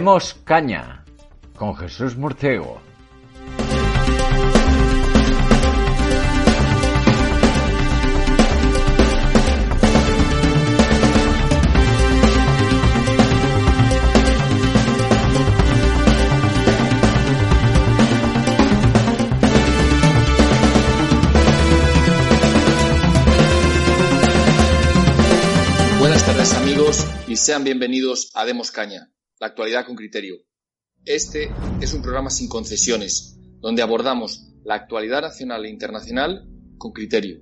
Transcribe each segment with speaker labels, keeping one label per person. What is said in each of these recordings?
Speaker 1: Demos caña con Jesús Murciego.
Speaker 2: Buenas tardes amigos y sean bienvenidos a Demos Caña, la actualidad con criterio. Este es un programa sin concesiones, donde abordamos la actualidad nacional e internacional con criterio,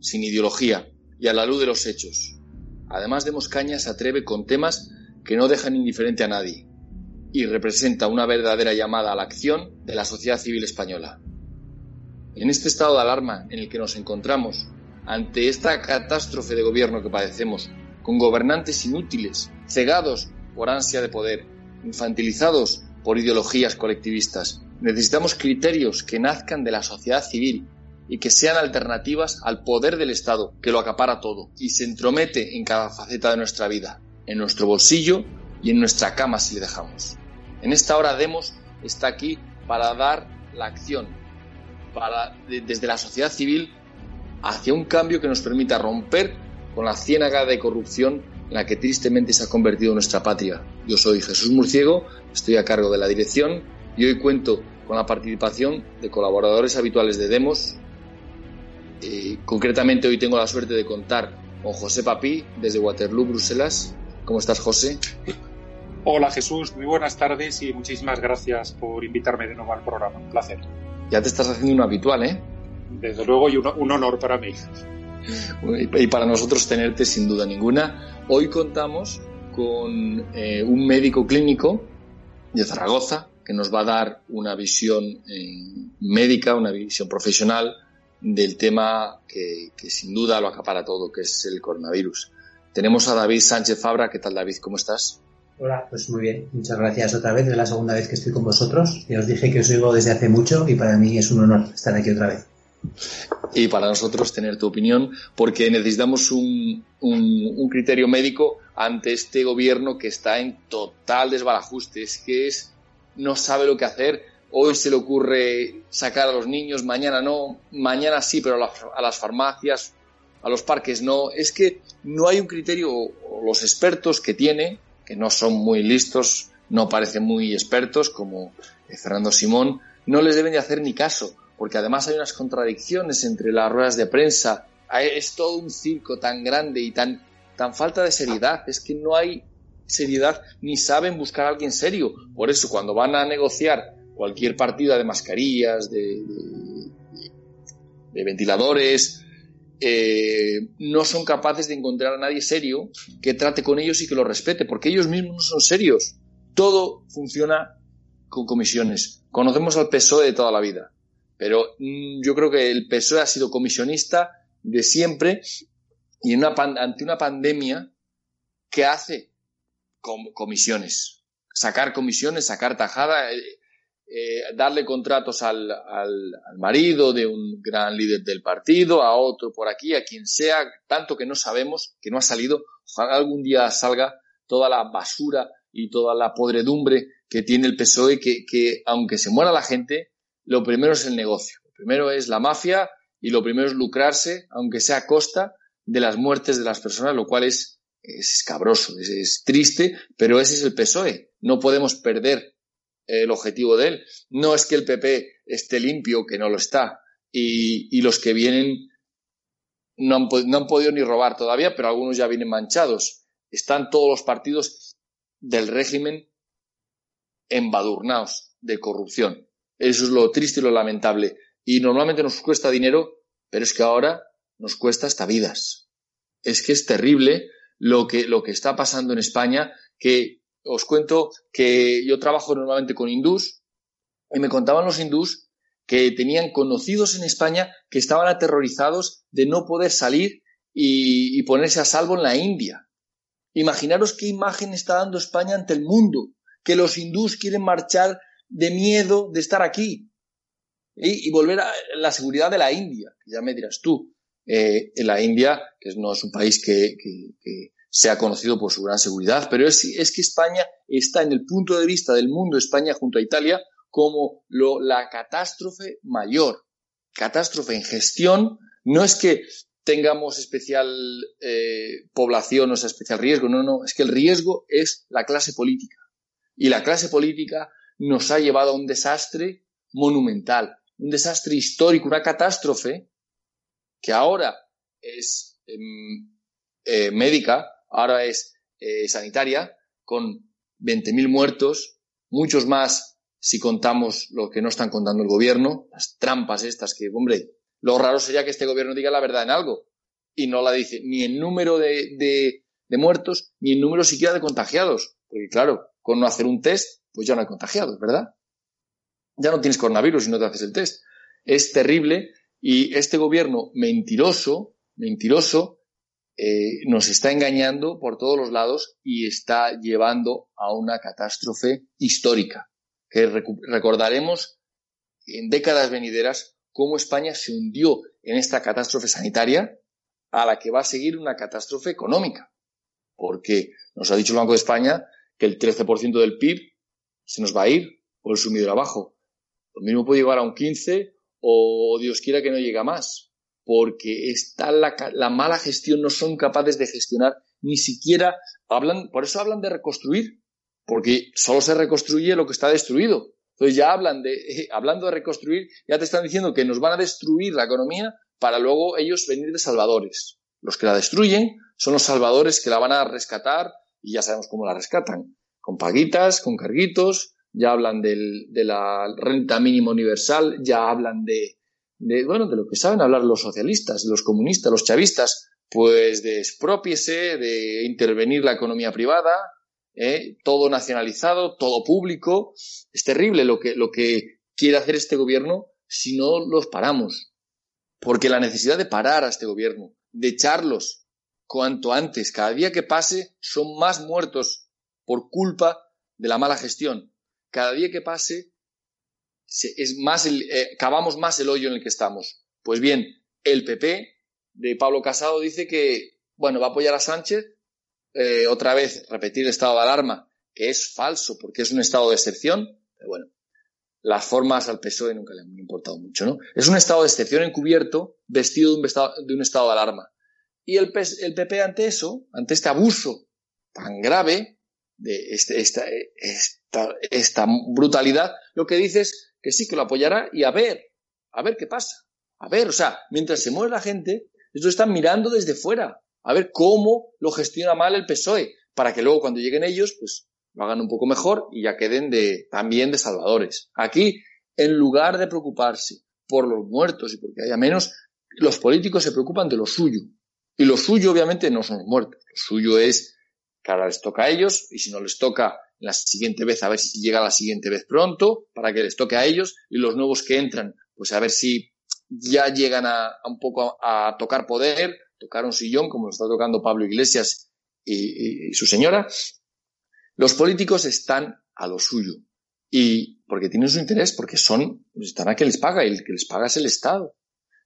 Speaker 2: sin ideología y a la luz de los hechos. Además, Demos Caña se atreve con temas que no dejan indiferente a nadie y representa una verdadera llamada a la acción de la sociedad civil española. En este estado de alarma en el que nos encontramos, ante esta catástrofe de gobierno que padecemos, con gobernantes inútiles, cegados por ansia de poder, infantilizados por ideologías colectivistas. Necesitamos criterios que nazcan de la sociedad civil y que sean alternativas al poder del Estado, que lo acapara todo y se entromete en cada faceta de nuestra vida, en nuestro bolsillo y en nuestra cama si le dejamos. En esta hora Demos está aquí para dar la acción, para, de- desde la sociedad civil hacia un cambio que nos permita romper con la ciénaga de corrupción la que tristemente se ha convertido nuestra patria. Yo soy Jesús Murciego, estoy a cargo de la dirección y hoy cuento con la participación de colaboradores habituales de Demos. Eh, concretamente hoy tengo la suerte de contar con José Papí desde Waterloo, Bruselas. ¿Cómo estás, José?
Speaker 3: Hola Jesús, muy buenas tardes y muchísimas gracias por invitarme de nuevo al programa. Un placer.
Speaker 2: Ya te estás haciendo un habitual, ¿eh?
Speaker 3: Desde luego y un, un honor para mí.
Speaker 2: Y para nosotros tenerte sin duda ninguna. Hoy contamos con eh, un médico clínico de Zaragoza que nos va a dar una visión eh, médica, una visión profesional del tema que, que sin duda lo acapara todo, que es el coronavirus. Tenemos a David Sánchez Fabra. ¿Qué tal, David? ¿Cómo estás?
Speaker 4: Hola, pues muy bien. Muchas gracias otra vez. Es la segunda vez que estoy con vosotros. Ya os dije que os oigo desde hace mucho y para mí es un honor estar aquí otra vez.
Speaker 2: Y para nosotros tener tu opinión, porque necesitamos un, un, criterio médico ante este gobierno que está en total desbarajuste. Es que es, no sabe lo que hacer. Hoy se le ocurre sacar a los niños, mañana no, mañana sí, pero a las, a las farmacias, a los parques no. Es que no hay un criterio, los expertos que tiene, que no son muy listos, no parecen muy expertos, como Fernando Simón, no les deben de hacer ni caso porque además hay unas contradicciones entre las ruedas de prensa. Es todo un circo tan grande y tan, tan falta de seriedad. Es que no hay seriedad ni saben buscar a alguien serio. Por eso, cuando van a negociar cualquier partida de mascarillas, de, de, ventiladores, eh, no son capaces de encontrar a nadie serio que trate con ellos y que los respete, porque ellos mismos no son serios. Todo funciona con comisiones. Conocemos al PSOE de toda la vida pero mmm, yo creo que el PSOE ha sido comisionista de siempre y en una ante una pandemia, ¿qué hace? Com comisiones. Sacar comisiones, sacar tajada, eh, eh, darle contratos al, al, marido de un gran líder del partido, a otro por aquí, a quien sea, tanto que no sabemos, que no ha salido. Ojalá algún día salga toda la basura y toda la podredumbre que tiene el PSOE, que, que aunque se muera la gente, lo primero es el negocio, lo primero es la mafia y lo primero es lucrarse, aunque sea a costa de las muertes de las personas, lo cual es, es escabroso, es, es triste, pero ese es el PSOE. No podemos perder el objetivo de él. No es que el PP esté limpio, que no lo está, y, y los que vienen no han, no han podido ni robar todavía, pero algunos ya vienen manchados. Están todos los partidos del régimen embadurnados de corrupción. Eso es lo triste y lo lamentable. Y normalmente nos cuesta dinero, pero es que ahora nos cuesta hasta vidas. Es que es terrible lo que, lo que está pasando en España, que os cuento que yo trabajo normalmente con hindús y me contaban los hindús que tenían conocidos en España que estaban aterrorizados de no poder salir y, y ponerse a salvo en la India. Imaginaros qué imagen está dando España ante el mundo, que los hindús quieren marchar de miedo de estar aquí y, volver a la seguridad de la India, que ya me dirás tú. Eh, en la India, que no es un país que, que, que sea conocido por su gran seguridad, pero es, es que España está en el punto de vista del mundo, España junto a Italia, como la catástrofe mayor. Catástrofe en gestión no es que tengamos especial eh, población o sea especial riesgo, no, no, es que el riesgo es la clase política. Y la clase política nos ha llevado a un desastre monumental, un desastre histórico, una catástrofe que ahora es em, eh, médica, ahora es eh, sanitaria, con 20.000 muertos, muchos más si contamos lo que no están contando el gobierno, las trampas estas que, hombre, lo raro sería que este gobierno diga la verdad en algo y no la dice ni en número de, de, muertos ni en número siquiera de contagiados. Porque claro, con no hacer un test, pues ya no hay contagiados, ¿verdad? Ya no tienes coronavirus si no te haces el test. Es terrible y este gobierno mentiroso, mentiroso, eh, nos está engañando por todos los lados y está llevando a una catástrofe histórica, que recordaremos en décadas venideras cómo España se hundió en esta catástrofe sanitaria a la que va a seguir una catástrofe económica, porque nos ha dicho el Banco de España que el 13% del PIB se nos va a ir por el sumidero abajo. Lo mismo puede llegar a un 15 o Dios quiera que no llegue más porque está la, la, mala gestión, no son capaces de gestionar, ni siquiera hablan, por eso hablan de reconstruir, porque solo se reconstruye lo que está destruido. Entonces ya hablan de, eh, hablando de reconstruir, ya te están diciendo que nos van a destruir la economía para luego ellos venir de salvadores. Los que la destruyen son los salvadores que la van a rescatar y ya sabemos cómo la rescatan. Con paguitas, con carguitos, ya hablan del, de la renta mínima universal, ya hablan de, de, bueno, de lo que saben hablar los socialistas, los comunistas, los chavistas, pues de expropiese, de intervenir la economía privada, ¿eh? todo nacionalizado, todo público. Es terrible lo que, lo que quiere hacer este gobierno si no los paramos. Porque la necesidad de parar a este gobierno, de echarlos cuanto antes, cada día que pase, son más muertos por culpa de la mala gestión. Cada día que pase, es más el, eh, cavamos más el hoyo en el que estamos. Pues bien, el PP de Pablo Casado dice que, bueno, va a apoyar a Sánchez, eh, otra vez repetir el estado de alarma, que es falso porque es un estado de excepción, pero bueno, las formas al PSOE nunca le han importado mucho, ¿no? Es un estado de excepción encubierto vestido de un estado de, un estado de alarma. Y el, el PP ante eso, ante este abuso tan grave, de este, esta, esta, brutalidad, lo que dice es que sí, que lo apoyará y a ver, a ver qué pasa. A ver, o sea, mientras se mueve la gente, esto están mirando desde fuera, a ver cómo lo gestiona mal el PSOE, para que luego cuando lleguen ellos, pues lo hagan un poco mejor y ya queden de, también de salvadores. Aquí, en lugar de preocuparse por los muertos y porque haya menos, los políticos se preocupan de lo suyo. Y lo suyo, obviamente, no son los muertos. Lo suyo es que ahora les toca a ellos y si no les toca la siguiente vez, a ver si llega la siguiente vez pronto, para que les toque a ellos, y los nuevos que entran, pues a ver si ya llegan a, un poco a, tocar poder, tocar un sillón, como lo está tocando Pablo Iglesias y, su señora. Los políticos están a lo suyo. Y porque tienen su interés, porque son, están a que les paga, y el que les paga es el Estado.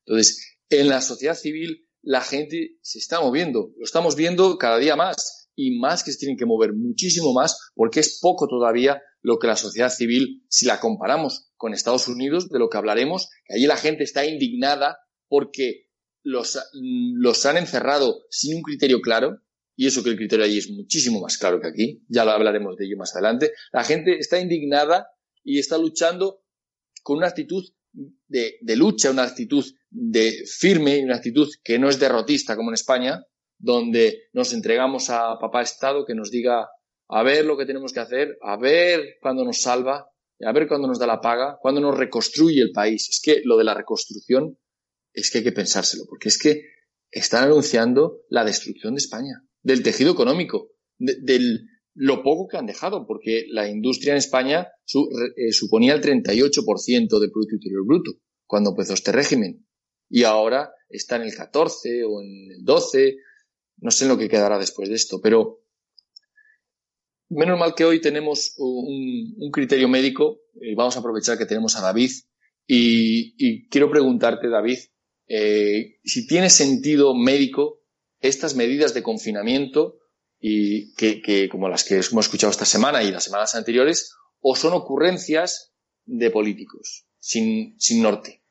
Speaker 2: Entonces, en la sociedad civil, la gente se está moviendo. Lo estamos viendo cada día más y más que se tienen que mover muchísimo más porque es poco todavía lo que la sociedad civil, si la comparamos con Estados Unidos, de lo que hablaremos, que allí la gente está indignada porque los, los han encerrado sin un criterio claro, y eso que el criterio allí es muchísimo más claro que aquí, ya lo hablaremos de ello más adelante, la gente está indignada y está luchando con una actitud de, de lucha, una actitud de firme, una actitud que no es derrotista como en España, donde nos entregamos a papá Estado que nos diga a ver lo que tenemos que hacer, a ver cuándo nos salva, a ver cuándo nos da la paga, cuándo nos reconstruye el país. Es que lo de la reconstrucción es que hay que pensárselo, porque es que están anunciando la destrucción de España, del tejido económico, de, lo poco que han dejado, porque la industria en España eh, suponía el 38% del Producto Interior Bruto cuando empezó este régimen. Y ahora está en el 14 o en el 12 no sé lo que quedará después de esto, pero menos mal que hoy tenemos un, criterio médico y vamos a aprovechar que tenemos a David y, quiero preguntarte, David, eh, si tiene sentido médico estas medidas de confinamiento y que, como las que hemos escuchado esta semana y las semanas anteriores, o son ocurrencias de políticos sin, sin norte.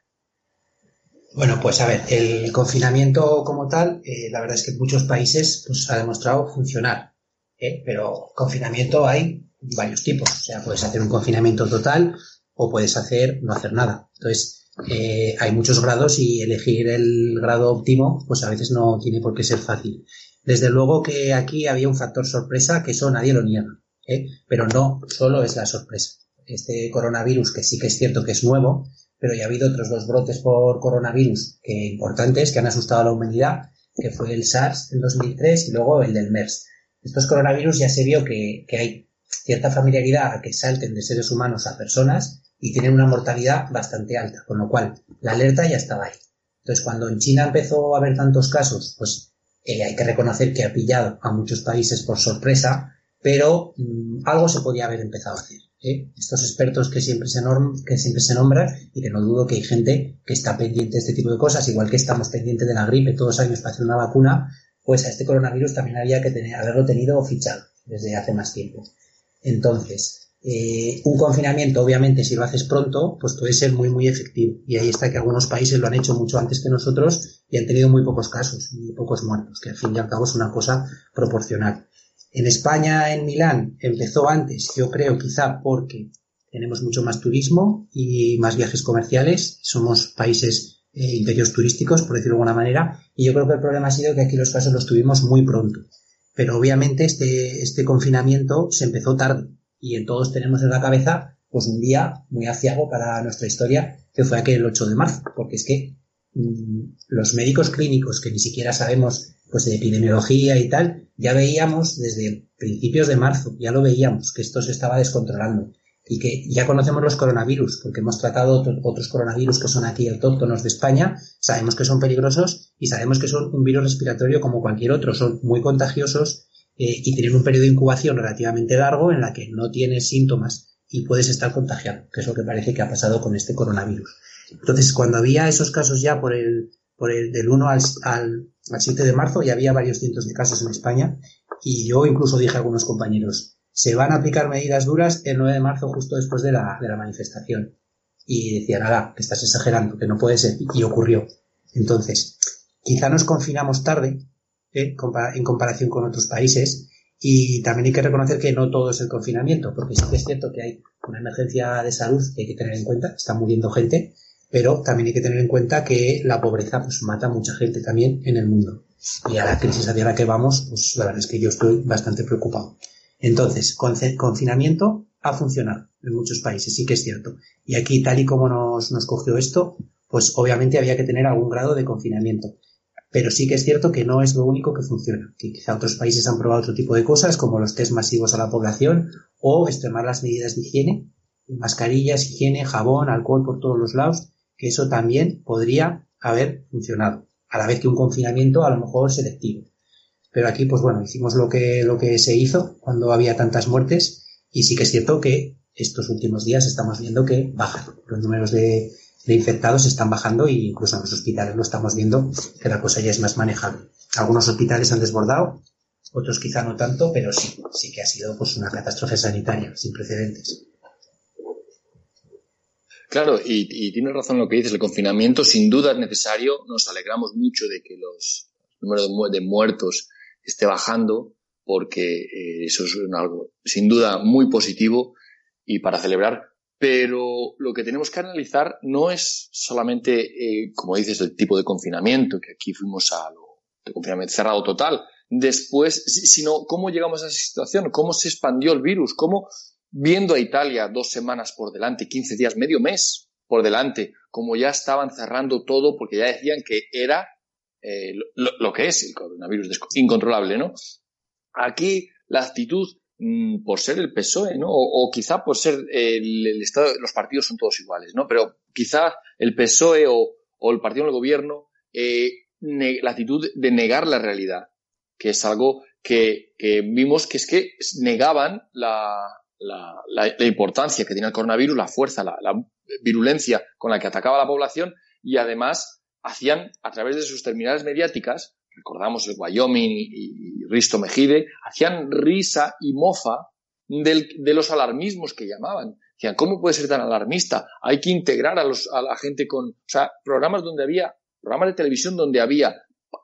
Speaker 4: Bueno, pues a ver, el confinamiento como tal, eh, la verdad es que en muchos países pues, ha demostrado funcionar, ¿eh? pero confinamiento hay varios tipos. O sea, puedes hacer un confinamiento total o puedes hacer no hacer nada. Entonces, eh, hay muchos grados y elegir el grado óptimo, pues a veces no tiene por qué ser fácil. Desde luego que aquí había un factor sorpresa que eso nadie lo niega, ¿eh? pero no solo es la sorpresa. Este coronavirus, que sí que es cierto que es nuevo, pero ya ha habido otros dos brotes por coronavirus que importantes que han asustado a la humanidad, que fue el SARS en 2003 y luego el del MERS. Estos coronavirus ya se vio que, que hay cierta familiaridad a que salten de seres humanos a personas y tienen una mortalidad bastante alta, con lo cual la alerta ya estaba ahí. Entonces, cuando en China empezó a haber tantos casos, pues eh, hay que reconocer que ha pillado a muchos países por sorpresa, pero mm, algo se podía haber empezado a hacer. ¿Eh? Estos expertos que siempre, se que siempre se nombran y que no dudo que hay gente que está pendiente de este tipo de cosas, igual que estamos pendientes de la gripe todos los años para hacer una vacuna, pues a este coronavirus también había que tener, haberlo tenido fichado desde hace más tiempo. Entonces, eh, un confinamiento, obviamente, si lo haces pronto, pues puede ser muy, muy efectivo. Y ahí está que algunos países lo han hecho mucho antes que nosotros y han tenido muy pocos casos, muy pocos muertos, que al fin y al cabo es una cosa proporcional. En España, en Milán, empezó antes, yo creo, quizá porque tenemos mucho más turismo y más viajes comerciales. Somos países eh, imperios turísticos, por decirlo de alguna manera, y yo creo que el problema ha sido que aquí los casos los tuvimos muy pronto. Pero obviamente este, este confinamiento se empezó tarde y en todos tenemos en la cabeza pues un día muy aciago para nuestra historia que fue aquel 8 de marzo, porque es que mm, los médicos clínicos que ni siquiera sabemos pues de epidemiología y tal, ya veíamos desde principios de marzo, ya lo veíamos, que esto se estaba descontrolando y que ya conocemos los coronavirus, porque hemos tratado otros coronavirus que son aquí autóctonos de España, sabemos que son peligrosos y sabemos que son un virus respiratorio como cualquier otro, son muy contagiosos eh, y tienen un periodo de incubación relativamente largo en la que no tienes síntomas y puedes estar contagiado, que es lo que parece que ha pasado con este coronavirus. Entonces, cuando había esos casos ya por el, por el del 1 al, al, 7 de marzo, ya había varios cientos de casos en España y yo incluso dije a algunos compañeros, se van a aplicar medidas duras el 9 de marzo justo después de la, de la manifestación. Y decían, nada, que estás exagerando, que no puede ser. Y ocurrió. Entonces, quizá nos confinamos tarde, ¿eh? en comparación con otros países. Y también hay que reconocer que no todo es el confinamiento, porque sí que es cierto que hay una emergencia de salud que hay que tener en cuenta, está muriendo gente, pero también hay que tener en cuenta que la pobreza pues mata a mucha gente también en el mundo. Y a la crisis hacia la que vamos, pues la verdad es que yo estoy bastante preocupado. Entonces, confinamiento ha funcionado en muchos países, sí que es cierto. Y aquí, tal y como nos, nos cogió esto, pues obviamente había que tener algún grado de confinamiento. Pero sí que es cierto que no es lo único que funciona, que quizá otros países han probado otro tipo de cosas, como los test masivos a la población, o extremar las medidas de higiene, mascarillas, higiene, jabón, alcohol por todos los lados, que eso también podría haber funcionado, a la vez que un confinamiento a lo mejor selectivo. Pero aquí, pues bueno, hicimos lo que, lo que se hizo cuando había tantas muertes, y sí que es cierto que estos últimos días estamos viendo que bajan los números de, infectados están bajando e incluso en los hospitales lo estamos viendo que la cosa ya es más manejable. Algunos hospitales han desbordado, otros quizá no tanto, pero sí, sí que ha sido pues una catástrofe sanitaria sin precedentes.
Speaker 2: Claro, y, tienes razón lo que dices, el confinamiento sin duda es necesario, nos alegramos mucho de que los números de muertos esté bajando, porque eh, eso es algo sin duda muy positivo y para celebrar, pero lo que tenemos que analizar no es solamente, eh, como dices, el tipo de confinamiento, que aquí fuimos a lo de confinamiento cerrado total, después, sino cómo llegamos a esa situación, cómo se expandió el virus, cómo viendo a Italia dos semanas por delante, 15 días, medio mes por delante, como ya estaban cerrando todo porque ya decían que era eh, lo, lo, que es el coronavirus incontrolable, ¿no? Aquí la actitud Mm, por ser el PSOE, ¿no? O, quizá por ser el, Estado, los partidos son todos iguales, ¿no? Pero quizá el PSOE o, el partido del gobierno, eh, la actitud de negar la realidad, que es algo que, vimos que es que negaban la, importancia que tenía el coronavirus, la fuerza, la, virulencia con la que atacaba a la población y además hacían a través de sus terminales mediáticas recordamos el Wyoming y, Risto Mejide, hacían risa y mofa de los alarmismos que llamaban. Decían, ¿cómo puede ser tan alarmista? Hay que integrar a, los, a la gente con, o sea, programas donde había, programas de televisión donde había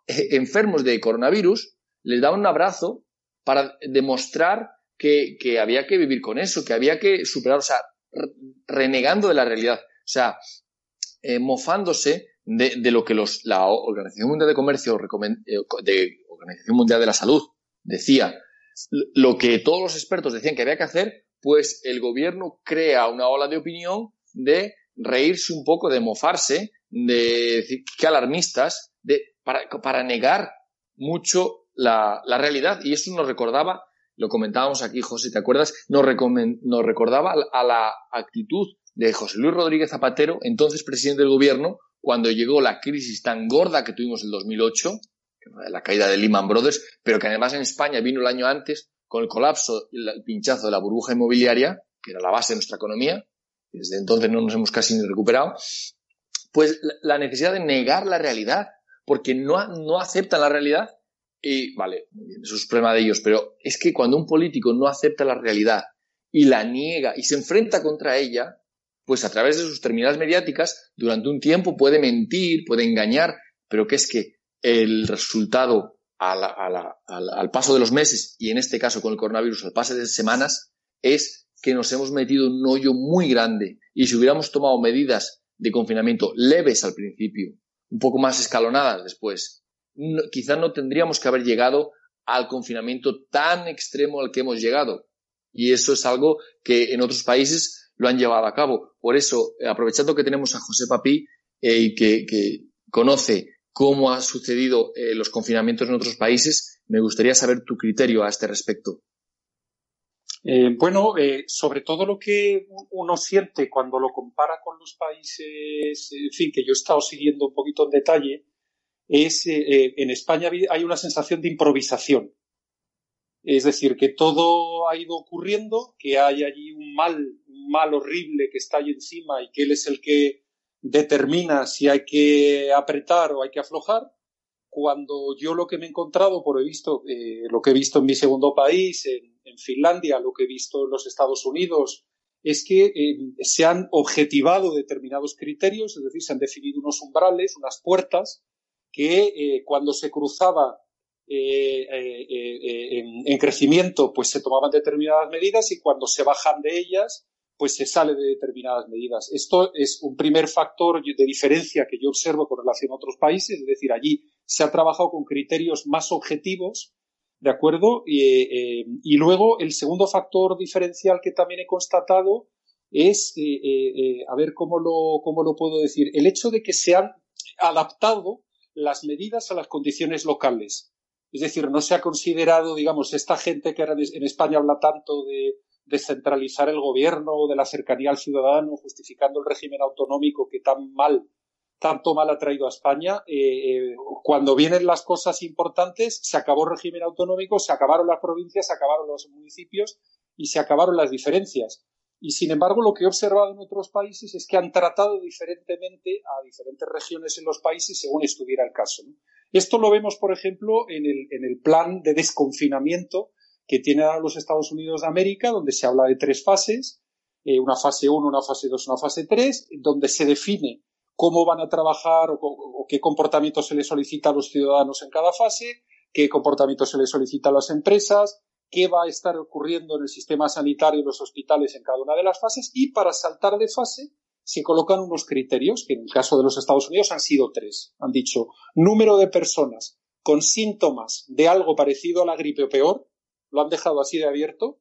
Speaker 2: eh, enfermos de coronavirus, les daban un abrazo para demostrar que, había que vivir con eso, que había que superar, o sea, renegando de la realidad, o sea, eh, mofándose de, lo que los, la Organización Mundial de Comercio, eh, de Organización Mundial de la Salud, decía, lo que todos los expertos decían que había que hacer, pues el gobierno crea una ola de opinión de reírse un poco, de mofarse, de decir que alarmistas, de, para, negar mucho la, realidad. Y eso nos recordaba, lo comentábamos aquí, José, ¿te acuerdas? Nos, nos recordaba a la actitud de José Luis Rodríguez Zapatero, entonces presidente del gobierno, cuando llegó la crisis tan gorda que tuvimos en el 2008, la caída de Lehman Brothers, pero que además en España vino el año antes con el colapso el pinchazo de la burbuja inmobiliaria, que era la base de nuestra economía, y desde entonces no nos hemos casi ni recuperado, pues la necesidad de negar la realidad, porque no, no aceptan la realidad, y vale, eso es problema de ellos, pero es que cuando un político no acepta la realidad y la niega y se enfrenta contra ella, pues a través de sus terminales mediáticas, durante un tiempo puede mentir, puede engañar, pero que es que el resultado al paso de los meses, y en este caso con el coronavirus al paso de semanas, es que nos hemos metido en un hoyo muy grande. Y si hubiéramos tomado medidas de confinamiento leves al principio, un poco más escalonadas después, quizás no tendríamos que haber llegado al confinamiento tan extremo al que hemos llegado. Y eso es algo que en otros países lo han llevado a cabo. Por eso, aprovechando que tenemos a José Papí eh, y que, conoce cómo han sucedido eh, los confinamientos en otros países, me gustaría saber tu criterio a este respecto.
Speaker 3: Eh, bueno, sobre todo lo que uno siente cuando lo compara con los países, en fin, que yo he estado siguiendo un poquito en detalle, es en España hay una sensación de improvisación. Es decir, que todo ha ido ocurriendo, que hay allí un mal mal horrible que está ahí encima y que él es el que determina si hay que apretar o hay que aflojar, cuando yo lo que me he encontrado, por he visto, eh, lo que he visto en mi segundo país, en, Finlandia, lo que he visto en los Estados Unidos, es que eh, se han objetivado determinados criterios, es decir, se han definido unos umbrales, unas puertas, que eh, cuando se cruzaba en, crecimiento, pues se tomaban determinadas medidas y cuando se bajan de ellas, pues se sale de determinadas medidas. Esto es un primer factor de diferencia que yo observo con relación a otros países, es decir, allí se ha trabajado con criterios más objetivos, ¿de acuerdo? Y, eh, luego el segundo factor diferencial que también he constatado es, eh, eh, a ver cómo lo, cómo lo puedo decir, el hecho de que se han adaptado las medidas a las condiciones locales. Es decir, no se ha considerado, digamos, esta gente que en España habla tanto de descentralizar el gobierno, de la cercanía al ciudadano, justificando el régimen autonómico que tan mal, tanto mal ha traído a España. Eh, eh, cuando vienen las cosas importantes, se acabó el régimen autonómico, se acabaron las provincias, se acabaron los municipios y se acabaron las diferencias. Y sin embargo, lo que he observado en otros países es que han tratado diferentemente a diferentes regiones en los países según estuviera el caso. Esto lo vemos, por ejemplo, en el, plan de desconfinamiento que tiene a los Estados Unidos de América, donde se habla de tres fases, eh, una fase 1, una fase 2, una fase 3, donde se define cómo van a trabajar o, qué comportamiento se les solicita a los ciudadanos en cada fase, qué comportamiento se les solicita a las empresas, qué va a estar ocurriendo en el sistema sanitario y los hospitales en cada una de las fases y para saltar de fase se colocan unos criterios que en el caso de los Estados Unidos han sido tres. Han dicho número de personas con síntomas de algo parecido a la gripe o peor, lo han dejado así de abierto.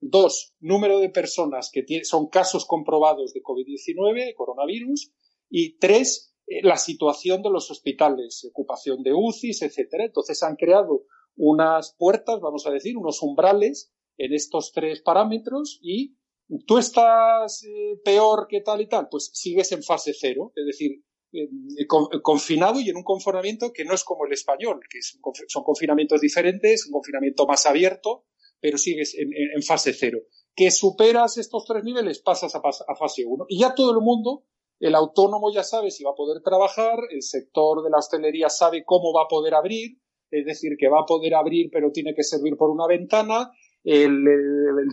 Speaker 3: Dos, número de personas que son casos comprobados de COVID-19, coronavirus. Y tres, eh, la situación de los hospitales, ocupación de UCIs, etcétera. Entonces han creado unas puertas, vamos a decir, unos umbrales en estos tres parámetros y tú estás eh, peor que tal y tal, pues sigues en fase cero, es decir, confinado y en un confinamiento que no es como el español, que son confinamientos diferentes, un confinamiento más abierto, pero sigues en, fase cero. Que superas estos tres niveles, pasas a, a fase uno. Y ya todo el mundo, el autónomo ya sabe si va a poder trabajar, el sector de la hostelería sabe cómo va a poder abrir, es decir, que va a poder abrir pero tiene que servir por una ventana, el,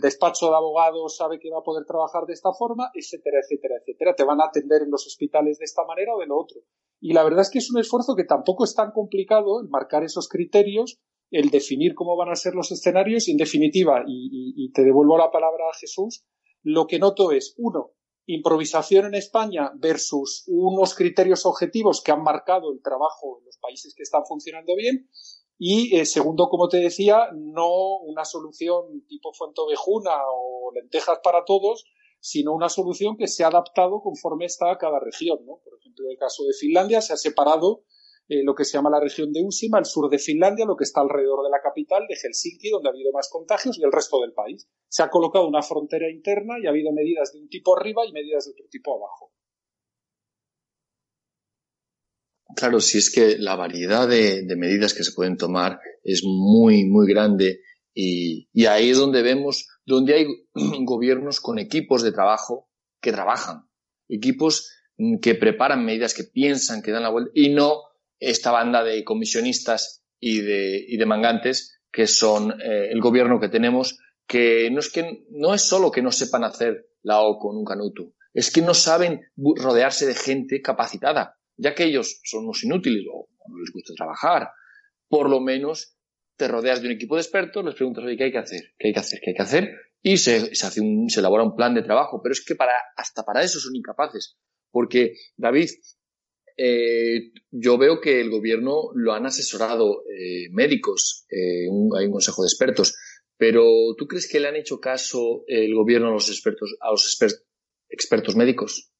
Speaker 3: despacho de abogados sabe que va a poder trabajar de esta forma, etcétera, etcétera, etcétera. Te van a atender en los hospitales de esta manera o de lo otro. Y la verdad es que es un esfuerzo que tampoco es tan complicado el marcar esos criterios, el definir cómo van a ser los escenarios y, en definitiva, y te devuelvo la palabra a Jesús, lo que noto es, uno, improvisación en España versus unos criterios objetivos que han marcado el trabajo en los países que están funcionando bien. Y eh, segundo, como te decía, no una solución tipo Fuentovejuna o lentejas para todos, sino una solución que se ha adaptado conforme está a cada región. ¿no? Por ejemplo, en el caso de Finlandia se ha separado eh, lo que se llama la región de Usima, el sur de Finlandia, lo que está alrededor de la capital de Helsinki, donde ha habido más contagios, y el resto del país. Se ha colocado una frontera interna y ha habido medidas de un tipo arriba y medidas de otro tipo abajo.
Speaker 2: Claro, si es que la variedad de, medidas que se pueden tomar es muy, muy grande y, y ahí es donde vemos, donde hay gobiernos con equipos de trabajo que trabajan, equipos que preparan medidas, que piensan, que dan la vuelta y no esta banda de comisionistas y de, y de mangantes que son eh, el gobierno que tenemos, que no es que no es solo que no sepan hacer la O con un canuto, es que no saben rodearse de gente capacitada, ya que ellos son unos inútiles o no les gusta trabajar. Por lo menos te rodeas de un equipo de expertos, les preguntas, oye, ¿qué hay que hacer? ¿Qué hay que hacer? ¿Qué hay que hacer? Y se, se hace se elabora un plan de trabajo. Pero es que para, hasta para eso son incapaces. Porque, David, eh, yo veo que el gobierno lo han asesorado eh, médicos, eh, hay un consejo de expertos, pero ¿tú crees que le han hecho caso el gobierno a los expertos, a los expertos médicos?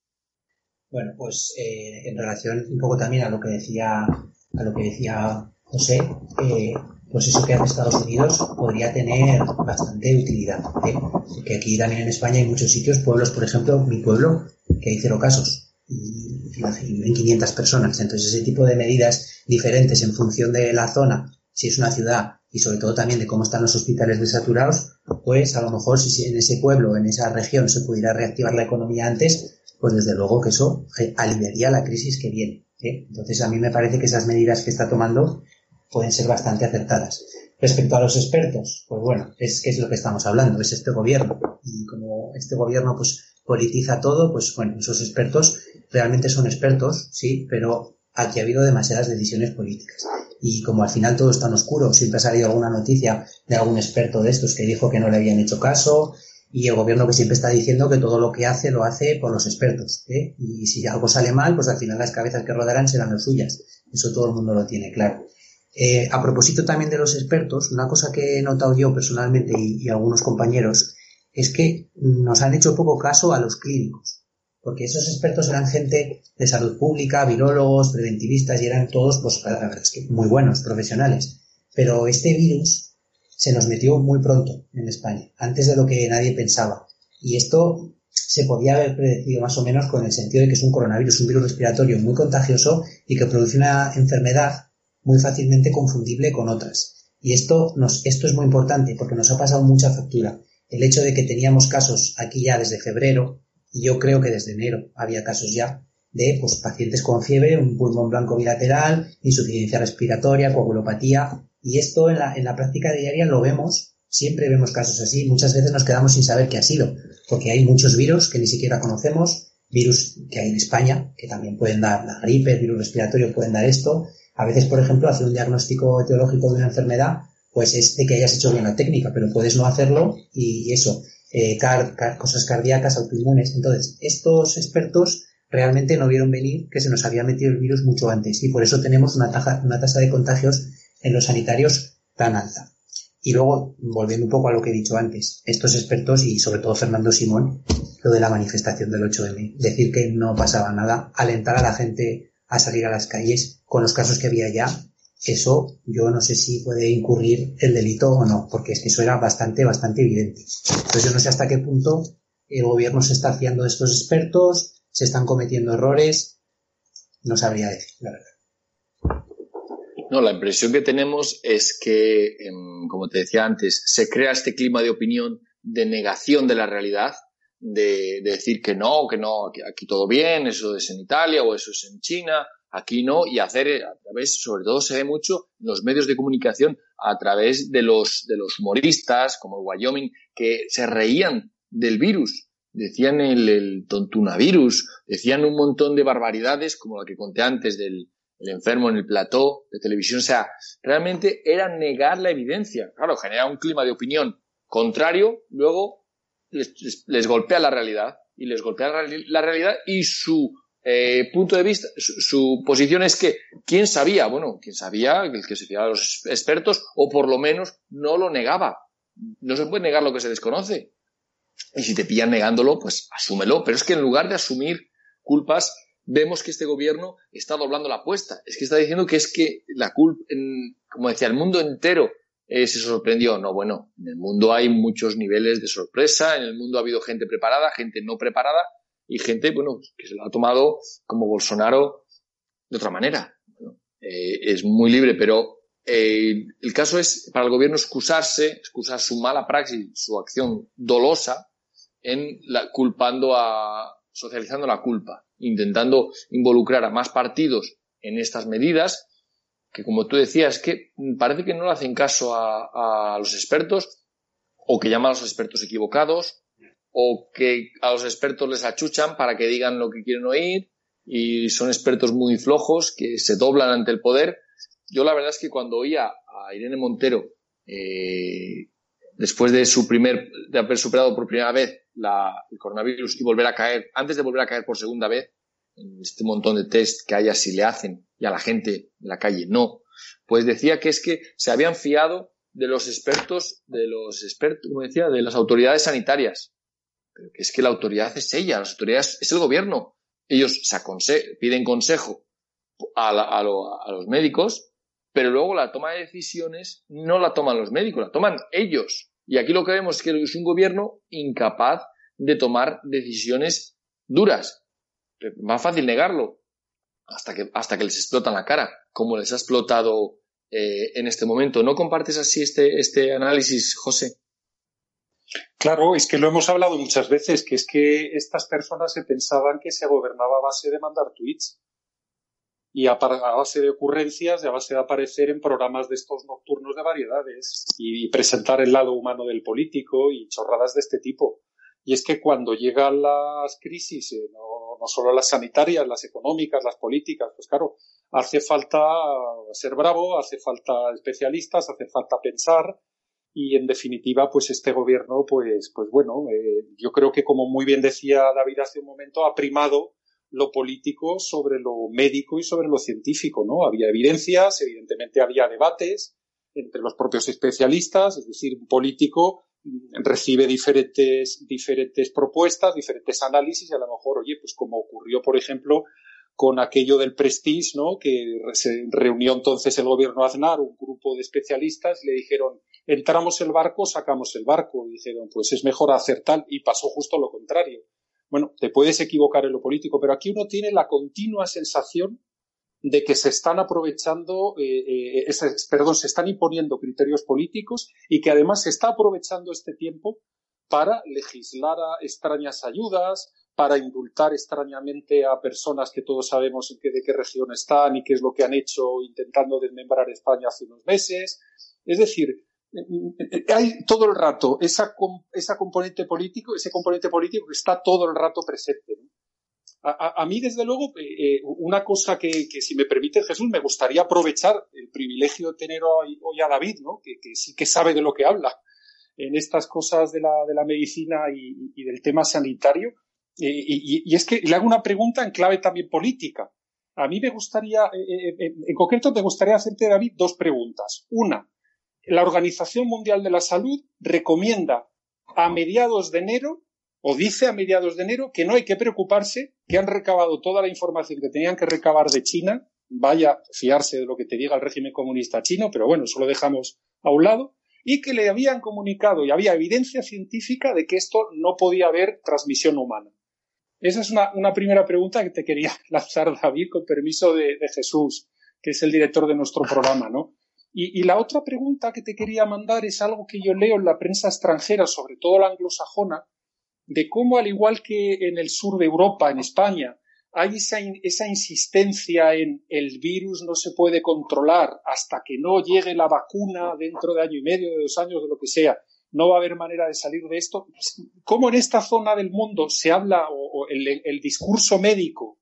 Speaker 4: Bueno, pues en relación un poco también a lo que decía, a lo que decía José, pues eso que hace Estados Unidos podría tener bastante utilidad. Que aquí también en España hay muchos sitios, pueblos, por ejemplo, mi pueblo, que hay cero casos en 500 personas. Entonces, ese tipo de medidas diferentes en función de la zona, si es una ciudad y sobre todo también de cómo están los hospitales desaturados, pues a lo mejor si en ese pueblo, en esa región se pudiera reactivar la economía antes, pues desde luego que eso aliviaría la crisis que viene. ¿eh? Entonces, a mí me parece que esas medidas que está tomando pueden ser bastante acertadas. Respecto a los expertos, pues bueno, es que es lo que estamos hablando, es este gobierno. Y como este gobierno pues politiza todo, pues bueno, esos expertos realmente son expertos, sí, pero aquí ha habido demasiadas decisiones políticas. Y como al final todo está en oscuro, siempre ha salido alguna noticia de algún experto de estos que dijo que no le habían hecho caso, y el gobierno que siempre está diciendo que todo lo que hace lo hace por los expertos. ¿eh? Y si algo sale mal, pues al final las cabezas que rodarán serán las suyas. Eso todo el mundo lo tiene claro. Eh, a propósito también de los expertos, una cosa que he notado yo personalmente y, algunos compañeros es que nos han hecho poco caso a los clínicos, porque esos expertos eran gente de salud pública, virólogos, preventivistas y eran todos, pues, muy buenos profesionales. Pero este virus se nos metió muy pronto en España, antes de lo que nadie pensaba. Y esto se podía haber predecido más o menos con el sentido de que es un coronavirus, un virus respiratorio muy contagioso y que produce una enfermedad muy fácilmente confundible con otras. Y esto, nos, esto es muy importante porque nos ha pasado mucha factura. El hecho de que teníamos casos aquí ya desde febrero, y yo creo que desde enero había casos ya, de pues, pacientes con fiebre, un pulmón blanco bilateral, insuficiencia respiratoria, coagulopatía, y esto en la, en la práctica diaria lo vemos, siempre vemos casos así, muchas veces nos quedamos sin saber qué ha sido, porque hay muchos virus que ni siquiera conocemos, virus que hay en España, que también pueden dar la gripe, el virus respiratorio pueden dar esto, a veces, por ejemplo, hacer un diagnóstico etiológico de una enfermedad, pues es de que hayas hecho bien la técnica, pero puedes no hacerlo y eso, eh, cosas cardíacas, autoinmunes. Entonces, estos expertos realmente no vieron venir que se nos había metido el virus mucho antes y por eso tenemos una, una tasa de contagios en los sanitarios tan alta. Y luego, volviendo un poco a lo que he dicho antes, estos expertos y sobre todo Fernando Simón, lo de la manifestación del 8M, decir que no pasaba nada, alentar a la gente a salir a las calles con los casos que había ya, eso yo no sé si puede incurrir el delito o no, porque es que eso era bastante, bastante evidente. Entonces yo no sé hasta qué punto el gobierno se está fiando de estos expertos, se están cometiendo errores, no sabría decir, la verdad.
Speaker 2: No, la impresión que tenemos es que, em, como te decía antes, se crea este clima de opinión de negación de la realidad de, decir que no, que no, aquí, todo bien, eso es en Italia o eso es en China, aquí no, y hacer eh, a través, sobre todo se ve mucho en los medios de comunicación, a través de los, de los humoristas, como Wyoming, que se reían del virus, decían el, el tontunavirus, decían un montón de barbaridades, como la que conté antes del el enfermo en el plató de televisión. O sea, realmente era negar la evidencia. Claro, genera un clima de opinión contrario, luego les, les, golpea la realidad y les golpea la, realidad y su eh, punto de vista, su, posición es que, ¿quién sabía? Bueno, ¿quién sabía? El que se fiaba a los expertos, o por lo menos no lo negaba. No se puede negar lo que se desconoce. Y si te pillan negándolo, pues asúmelo. Pero es que en lugar de asumir culpas, vemos que este gobierno está doblando la apuesta. Es que está diciendo que es que la culpa, como decía, el mundo entero eh, se sorprendió. No, bueno, en el mundo hay muchos niveles de sorpresa, en el mundo ha habido gente preparada, gente no preparada, y gente, bueno, que se lo ha tomado como Bolsonaro de otra manera. Eh, es muy libre, pero eh, el caso es para el gobierno excusarse, excusar su mala praxis, su acción dolosa, en la, culpando a, socializando la culpa, intentando involucrar a más partidos en estas medidas, que como tú decías, que parece que no le hacen caso a, a los expertos, o que llaman a los expertos equivocados, o que a los expertos les achuchan para que digan lo que quieren oír y son expertos muy flojos que se doblan ante el poder. Yo la verdad es que cuando oía a Irene Montero eh, después de su primer de haber superado por primera vez el coronavirus y volver a caer antes de volver a caer por segunda vez en este montón de test que haya si le hacen y a la gente en la calle no pues decía que es que se habían fiado de los expertos de los expertos como decía de las autoridades sanitarias pero que es que la autoridad es ella, las autoridades es el gobierno. Ellos piden consejo a, a, los médicos, pero luego la toma de decisiones no la toman los médicos, la toman ellos. Y aquí lo que vemos es que es un gobierno incapaz de tomar decisiones duras. Más fácil negarlo hasta que, hasta que les explota la cara, como les ha explotado eh, en este momento. ¿No compartes así este, este análisis, José?
Speaker 3: Claro, es que lo hemos hablado muchas veces, que es que estas personas se pensaban que se gobernaba a base de mandar tweets y a, base de ocurrencias y a base de aparecer en programas de estos nocturnos de variedades y, presentar el lado humano del político y chorradas de este tipo. Y es que cuando llegan las crisis, eh, no, no solo las sanitarias, las económicas, las políticas, pues claro, hace falta ser bravo, hace falta especialistas, hace falta pensar, y en definitiva pues este gobierno pues pues bueno eh, yo creo que como muy bien decía David hace un momento ha primado lo político sobre lo médico y sobre lo científico no había evidencias evidentemente había debates entre los propios especialistas es decir un político recibe diferentes diferentes propuestas diferentes análisis y a lo mejor oye pues como ocurrió por ejemplo con aquello del Prestige, ¿no? Que se reunió entonces el gobierno Aznar, un grupo de especialistas, le dijeron, entramos el barco, sacamos el barco. Y dijeron, pues es mejor hacer tal. Y pasó justo lo contrario. Bueno, te puedes equivocar en lo político, pero aquí uno tiene la continua sensación de que se están aprovechando, eh, eh, perdón, se están imponiendo criterios políticos y que además se está aprovechando este tiempo para legislar a extrañas ayudas, para indultar extrañamente a personas que todos sabemos en qué, de qué región están y qué es lo que han hecho intentando desmembrar España hace unos meses. Es decir, hay todo el rato esa, esa componente político, ese componente político que está todo el rato presente. A, mí, desde luego, eh, eh, una cosa que, si me permite Jesús, me gustaría aprovechar el privilegio de tener hoy, a David, ¿no? que, sí que sabe de lo que habla en estas cosas de la, de la medicina y del tema sanitario, y, es que le hago una pregunta en clave también política. A mí me gustaría, eh, eh, eh, en concreto, me gustaría hacerte, David, dos preguntas. Una, la Organización Mundial de la Salud recomienda a mediados de enero, o dice a mediados de enero, que no hay que preocuparse, que han recabado toda la información que tenían que recabar de China, vaya fiarse de lo que te diga el régimen comunista chino, pero bueno, eso lo dejamos a un lado, y que le habían comunicado y había evidencia científica de que esto no podía haber transmisión humana. Esa es una, primera pregunta que te quería lanzar, David, con permiso de, Jesús, que es el director de nuestro programa, ¿no? Y, la otra pregunta que te quería mandar es algo que yo leo en la prensa extranjera, sobre todo la anglosajona, de cómo, al igual que en el sur de Europa, en España, hay esa, esa, insistencia en el virus no se puede controlar hasta que no llegue la vacuna dentro de año y medio, de dos años, de lo que sea. No va a haber manera de salir de esto. ¿Cómo en esta zona del mundo se habla, o, el, discurso médico,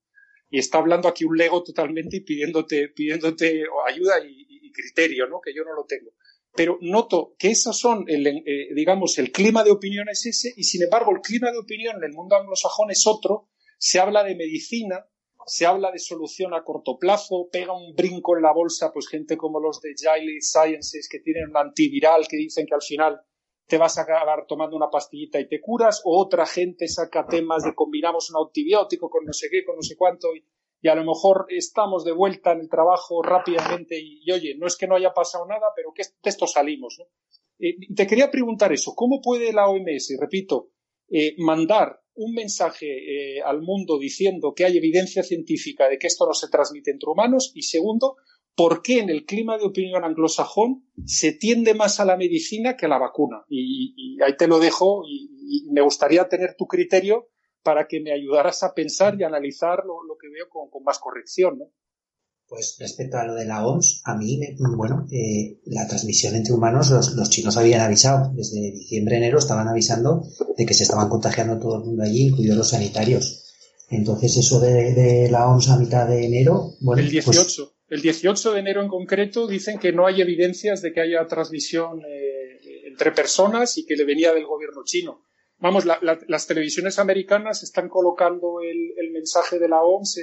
Speaker 3: y está hablando aquí un lego totalmente y pidiéndote, pidiéndote ayuda y, criterio, ¿no? Que yo no lo tengo. Pero noto que esos son, eh, digamos, el clima de opinión es ese, y sin embargo el clima de opinión en el mundo anglosajón es otro, se habla de medicina, se habla de solución a corto plazo, pega un brinco en la bolsa, pues gente como los de Gilead Sciences que tienen un antiviral que dicen que al final te vas a acabar tomando una pastillita y te curas, o otra gente saca temas de combinamos un antibiótico con no sé qué, con no sé cuánto, y, a lo mejor estamos de vuelta en el trabajo rápidamente y, oye, no es que no haya pasado nada, pero que de esto salimos. Eh, te quería preguntar eso, ¿cómo puede la OMS, repito, eh, mandar un mensaje eh, al mundo diciendo que hay evidencia científica de que esto no se transmite entre humanos y segundo, por qué en el clima de opinión anglosajón se tiende más a la medicina que a la vacuna. Y, ahí te lo dejo y, me gustaría tener tu criterio para que me ayudaras a pensar y analizar lo, que veo con, con más corrección. ¿no?
Speaker 4: Pues respecto a lo de la OMS, a mí, bueno, eh, la transmisión entre humanos, los, chinos habían avisado, desde diciembre, enero estaban avisando de que se estaban contagiando todo el mundo allí, incluidos los sanitarios. Entonces, eso de, la OMS a mitad de enero, bueno.
Speaker 3: El 18, pues el 18 de enero en concreto dicen que no hay evidencias de que haya transmisión eh, entre personas y que le venía del gobierno chino. Vamos, las televisiones americanas están colocando el, mensaje de la OMS. Eh,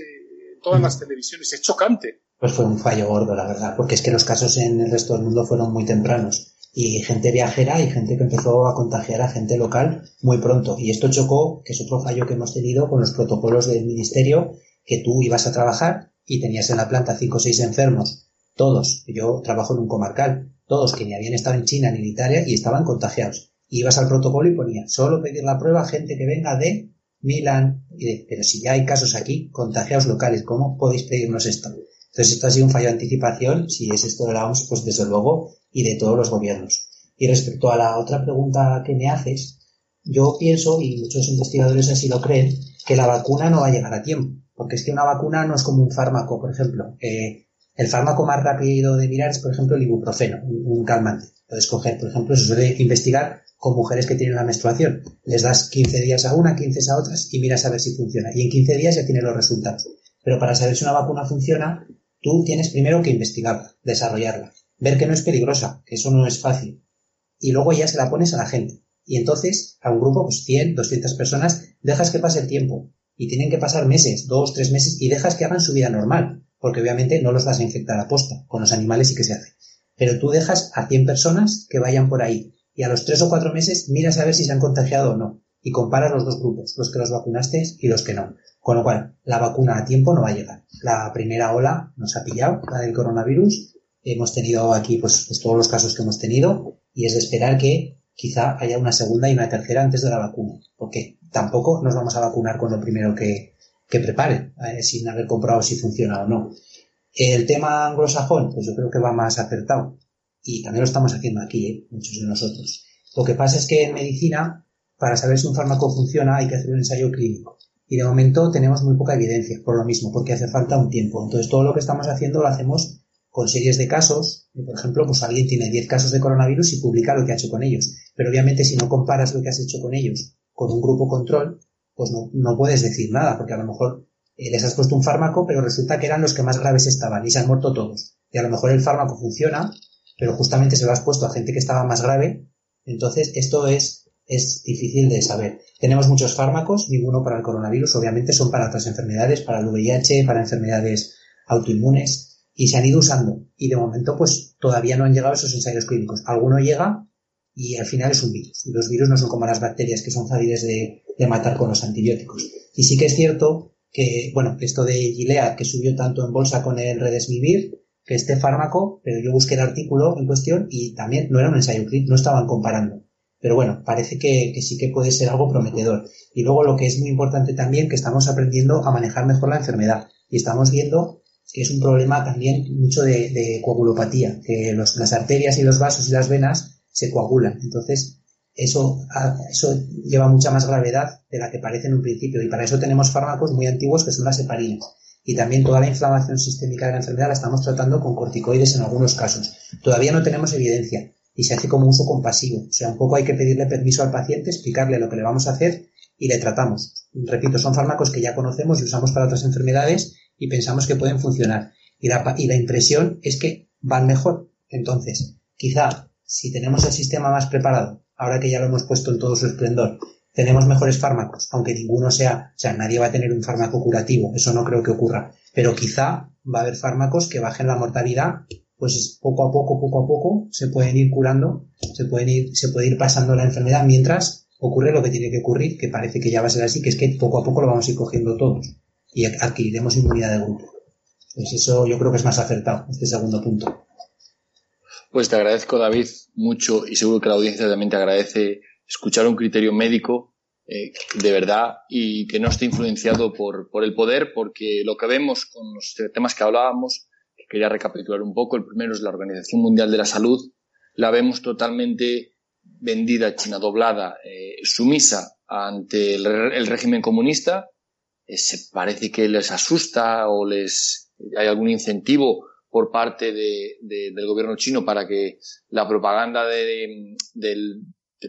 Speaker 3: todas las televisiones. Es chocante.
Speaker 4: Pues fue un fallo gordo, la verdad, porque es que los casos en el resto del mundo fueron muy tempranos. Y gente viajera y gente que empezó a contagiar a gente local muy pronto. Y esto chocó, que es otro fallo que hemos tenido con los protocolos del ministerio, que tú ibas a trabajar y tenías en la planta cinco o seis enfermos, todos, yo trabajo en un comarcal, todos que ni habían estado en China ni en Italia y estaban contagiados. ibas al protocolo y ponía, solo pedir la prueba a gente que venga de Milán, pero si ya hay casos aquí, contagiados locales, ¿cómo podéis pedirnos esto? Entonces esto ha sido un fallo de anticipación, si es esto de la OMS, pues desde luego, y de todos los gobiernos. Y respecto a la otra pregunta que me haces, yo pienso, y muchos investigadores así lo creen, que la vacuna no va a llegar a tiempo, porque es que una vacuna no es como un fármaco, por ejemplo. Eh, el fármaco más rápido de mirar es, por ejemplo, el ibuprofeno, un, calmante. Puedes coger, por ejemplo, se suele investigar con mujeres que tienen la menstruación. Les das 15 días a una, 15 a otras y miras a ver si funciona. Y en 15 días ya tienes los resultados. Pero para saber si una vacuna funciona, tú tienes primero que investigarla, desarrollarla, ver que no es peligrosa, que eso no es fácil. Y luego ya se la pones a la gente. Y entonces, a un grupo, pues 100, 200 personas, dejas que pase el tiempo. Y tienen que pasar meses, dos, tres meses, y dejas que hagan su vida normal. Porque obviamente no los vas a infectar a posta con los animales y que se hace. Pero tú dejas a 100 personas que vayan por ahí y a los tres o cuatro meses miras a ver si se han contagiado o no y comparas los dos grupos, los que los vacunaste y los que no. Con lo cual, la vacuna a tiempo no va a llegar. La primera ola nos ha pillado, la del coronavirus. Hemos tenido aquí pues, pues todos los casos que hemos tenido y es de esperar que quizá haya una segunda y una tercera antes de la vacuna. Porque tampoco nos vamos a vacunar con lo primero que, que preparen, eh, sin haber comprado si funciona o no. El tema anglosajón, pues yo creo que va más acertado y también lo estamos haciendo aquí, ¿eh? muchos de nosotros. Lo que pasa es que en medicina, para saber si un fármaco funciona, hay que hacer un ensayo clínico. Y de momento tenemos muy poca evidencia por lo mismo, porque hace falta un tiempo. Entonces todo lo que estamos haciendo lo hacemos con series de casos. Por ejemplo, pues alguien tiene 10 casos de coronavirus y publica lo que ha hecho con ellos. Pero obviamente si no comparas lo que has hecho con ellos con un grupo control, pues no, no puedes decir nada, porque a lo mejor eh, les has puesto un fármaco, pero resulta que eran los que más graves estaban y se han muerto todos. Y a lo mejor el fármaco funciona, pero justamente se lo has puesto a gente que estaba más grave. Entonces, esto es, es difícil de saber. Tenemos muchos fármacos, ninguno para el coronavirus, obviamente son para otras enfermedades, para el VIH, para enfermedades autoinmunes, y se han ido usando. Y de momento, pues todavía no han llegado esos ensayos clínicos. Alguno llega y al final es un virus. Y los virus no son como las bacterias que son fáciles de, matar con los antibióticos. Y sí que es cierto que, bueno, esto de Gilead, que subió tanto en bolsa con el Redesmivir, que este fármaco, pero yo busqué el artículo en cuestión y también no era un ensayo clínico, no estaban comparando. Pero bueno, parece que, sí que puede ser algo prometedor. Y luego lo que es muy importante también, que estamos aprendiendo a manejar mejor la enfermedad. Y estamos viendo que es un problema también mucho de, coagulopatía, que las arterias y los vasos y las venas se coagulan. Entonces, eso, eso lleva mucha más gravedad de la que parece en un principio y para eso tenemos fármacos muy antiguos que son las heparinas. Y también toda la inflamación sistémica de la enfermedad la estamos tratando con corticoides en algunos casos. Todavía no tenemos evidencia y se hace como uso compasivo. O sea, un poco hay que pedirle permiso al paciente, explicarle lo que le vamos a hacer y le tratamos. Repito, son fármacos que ya conocemos y usamos para otras enfermedades y pensamos que pueden funcionar. Y la, y la impresión es que van mejor. Entonces, quizá si tenemos el sistema más preparado, ahora que ya lo hemos puesto en todo su esplendor, tenemos mejores fármacos, aunque ninguno sea, o sea, nadie va a tener un fármaco curativo, eso no creo que ocurra, pero quizá va a haber fármacos que bajen la mortalidad, pues poco a poco, poco a poco se pueden ir curando, se pueden ir, se puede ir pasando la enfermedad mientras ocurre lo que tiene que ocurrir, que parece que ya va a ser así, que es que poco a poco lo vamos a ir cogiendo todos y adquiriremos inmunidad de grupo. Pues eso yo creo que es más acertado, este segundo punto.
Speaker 2: Pues te agradezco, David, mucho y seguro que la audiencia también te agradece escuchar un criterio médico eh, de verdad y que no esté influenciado por, por, el poder, porque lo que vemos con los temas que hablábamos, que quería recapitular un poco, el primero es la Organización Mundial de la Salud, la vemos totalmente vendida, china doblada, eh, sumisa ante el, régimen comunista, se parece que les asusta o les hay algún incentivo por parte de, del gobierno chino para que la propaganda de, del,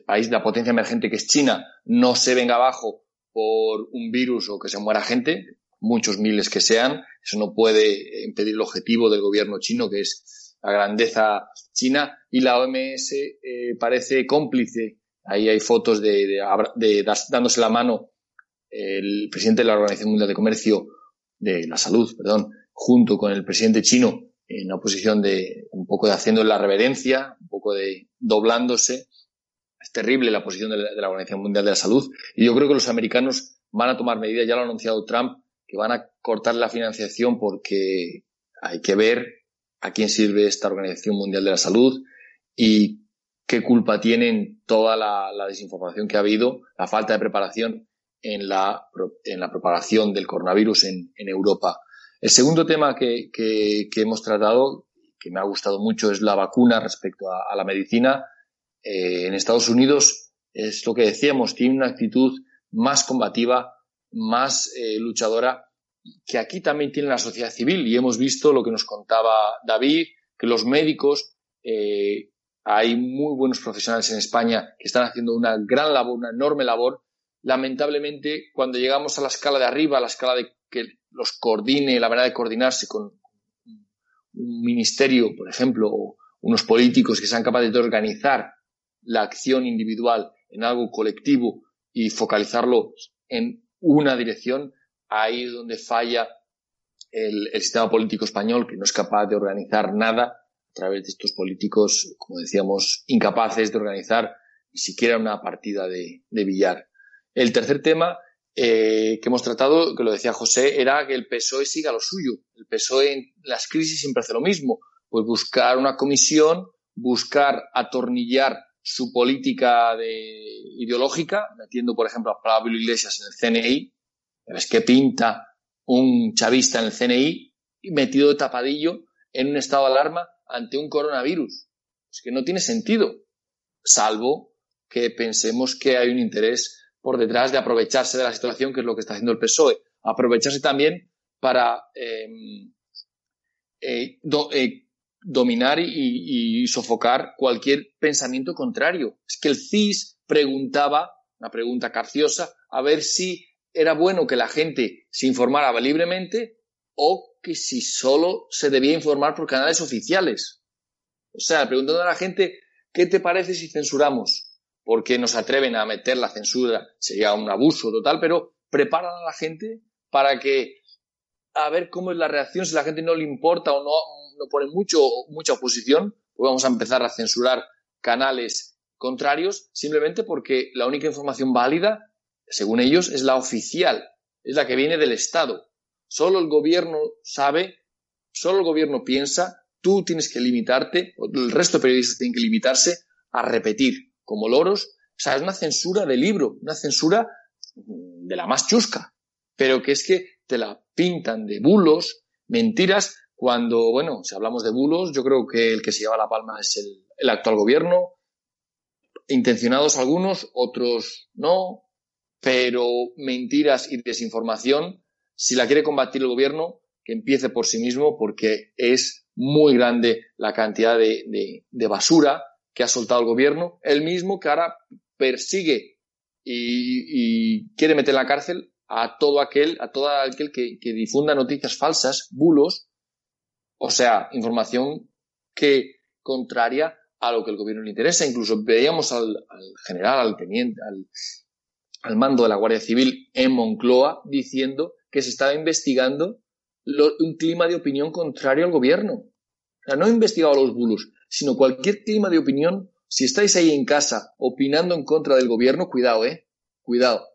Speaker 2: país, de la potencia emergente que es China, no se venga abajo por un virus o que se muera gente, muchos miles que sean. Eso no puede impedir el objetivo del gobierno chino, que es la grandeza china. Y la OMS eh, parece cómplice. Ahí hay fotos de, de, dándose la mano el presidente de la Organización Mundial de Comercio, de la Salud, perdón, junto con el presidente chino, en una posición de un poco de haciendo la reverencia, un poco de doblándose. Es terrible la posición de la, Organización Mundial de la Salud. Y yo creo que los americanos van a tomar medidas, ya lo ha anunciado Trump, que van a cortar la financiación porque hay que ver a quién sirve esta Organización Mundial de la Salud y qué culpa tienen toda la, desinformación que ha habido, la falta de preparación en la, en la propagación del coronavirus en, Europa. El segundo tema que, hemos tratado, que me ha gustado mucho, es la vacuna respecto a, la medicina. Eh, en Estados Unidos es lo que decíamos, tiene una actitud más combativa, más eh, luchadora, que aquí también tiene la sociedad civil. Y hemos visto lo que nos contaba David, que los médicos, eh, hay muy buenos profesionales en España que están haciendo una gran labor, una enorme labor. Lamentablemente, cuando llegamos a la escala de arriba, a la escala de que los coordine, la manera de coordinarse con un ministerio, por ejemplo, o unos políticos que sean capaces de organizar la acción individual en algo colectivo y focalizarlo en una dirección, ahí es donde falla el, sistema político español, que no es capaz de organizar nada a través de estos políticos, como decíamos, incapaces de organizar ni siquiera una partida de billar. El tercer tema eh, que hemos tratado, que lo decía José, era que el PSOE siga lo suyo. El PSOE en las crisis siempre hace lo mismo. Pues buscar una comisión, buscar atornillar su política ideológica, metiendo, por ejemplo, a Pablo Iglesias en el CNI. Es que pinta un chavista en el CNI metido de tapadillo en un estado de alarma ante un coronavirus. Es que no tiene sentido, salvo que pensemos que hay un interés por detrás de aprovecharse de la situación, que es lo que está haciendo el PSOE. Aprovecharse también para em, eh, eh, dominar y, sofocar cualquier pensamiento contrario. Es que el CIS preguntaba, una pregunta capciosa, a ver si era bueno que la gente se informara libremente o que si solo se debía informar por canales oficiales. O sea, preguntando a la gente, ¿qué te parece si censuramos? Porque nos atreven a meter la censura, sería un abuso total, pero preparan a la gente para que a ver cómo es la reacción, si la gente no le importa o no, no pone mucho, mucha oposición, pues vamos a empezar a censurar canales contrarios simplemente porque la única información válida, según ellos, es la oficial, es la que viene del Estado. Solo el gobierno sabe, solo el gobierno piensa, tú tienes que limitarte, el resto de periodistas tienen que limitarse a repetir como loros. O sea, es una censura de libro, una censura de la más chusca, pero que es que te la pintan de bulos, mentiras, cuando, bueno, si hablamos de bulos, yo creo que el que se lleva la palma es el, actual gobierno. intencionados algunos, otros no, pero mentiras y desinformación, si la quiere combatir el gobierno, que empiece por sí mismo porque es muy grande la cantidad de, basura que ha soltado el gobierno, el mismo que ahora persigue y, quiere meter en la cárcel a todo aquel, a todo aquel que, difunda noticias falsas, bulos, o sea, información que contraria a lo que el gobierno le interesa. Incluso veíamos al, general, al teniente, al, mando de la Guardia Civil en Moncloa diciendo que se estaba investigando un clima de opinión contrario al gobierno. O sea, no he investigado los bulos, sino cualquier clima de opinión. Si estáis ahí en casa opinando en contra del gobierno, cuidado, eh, cuidado.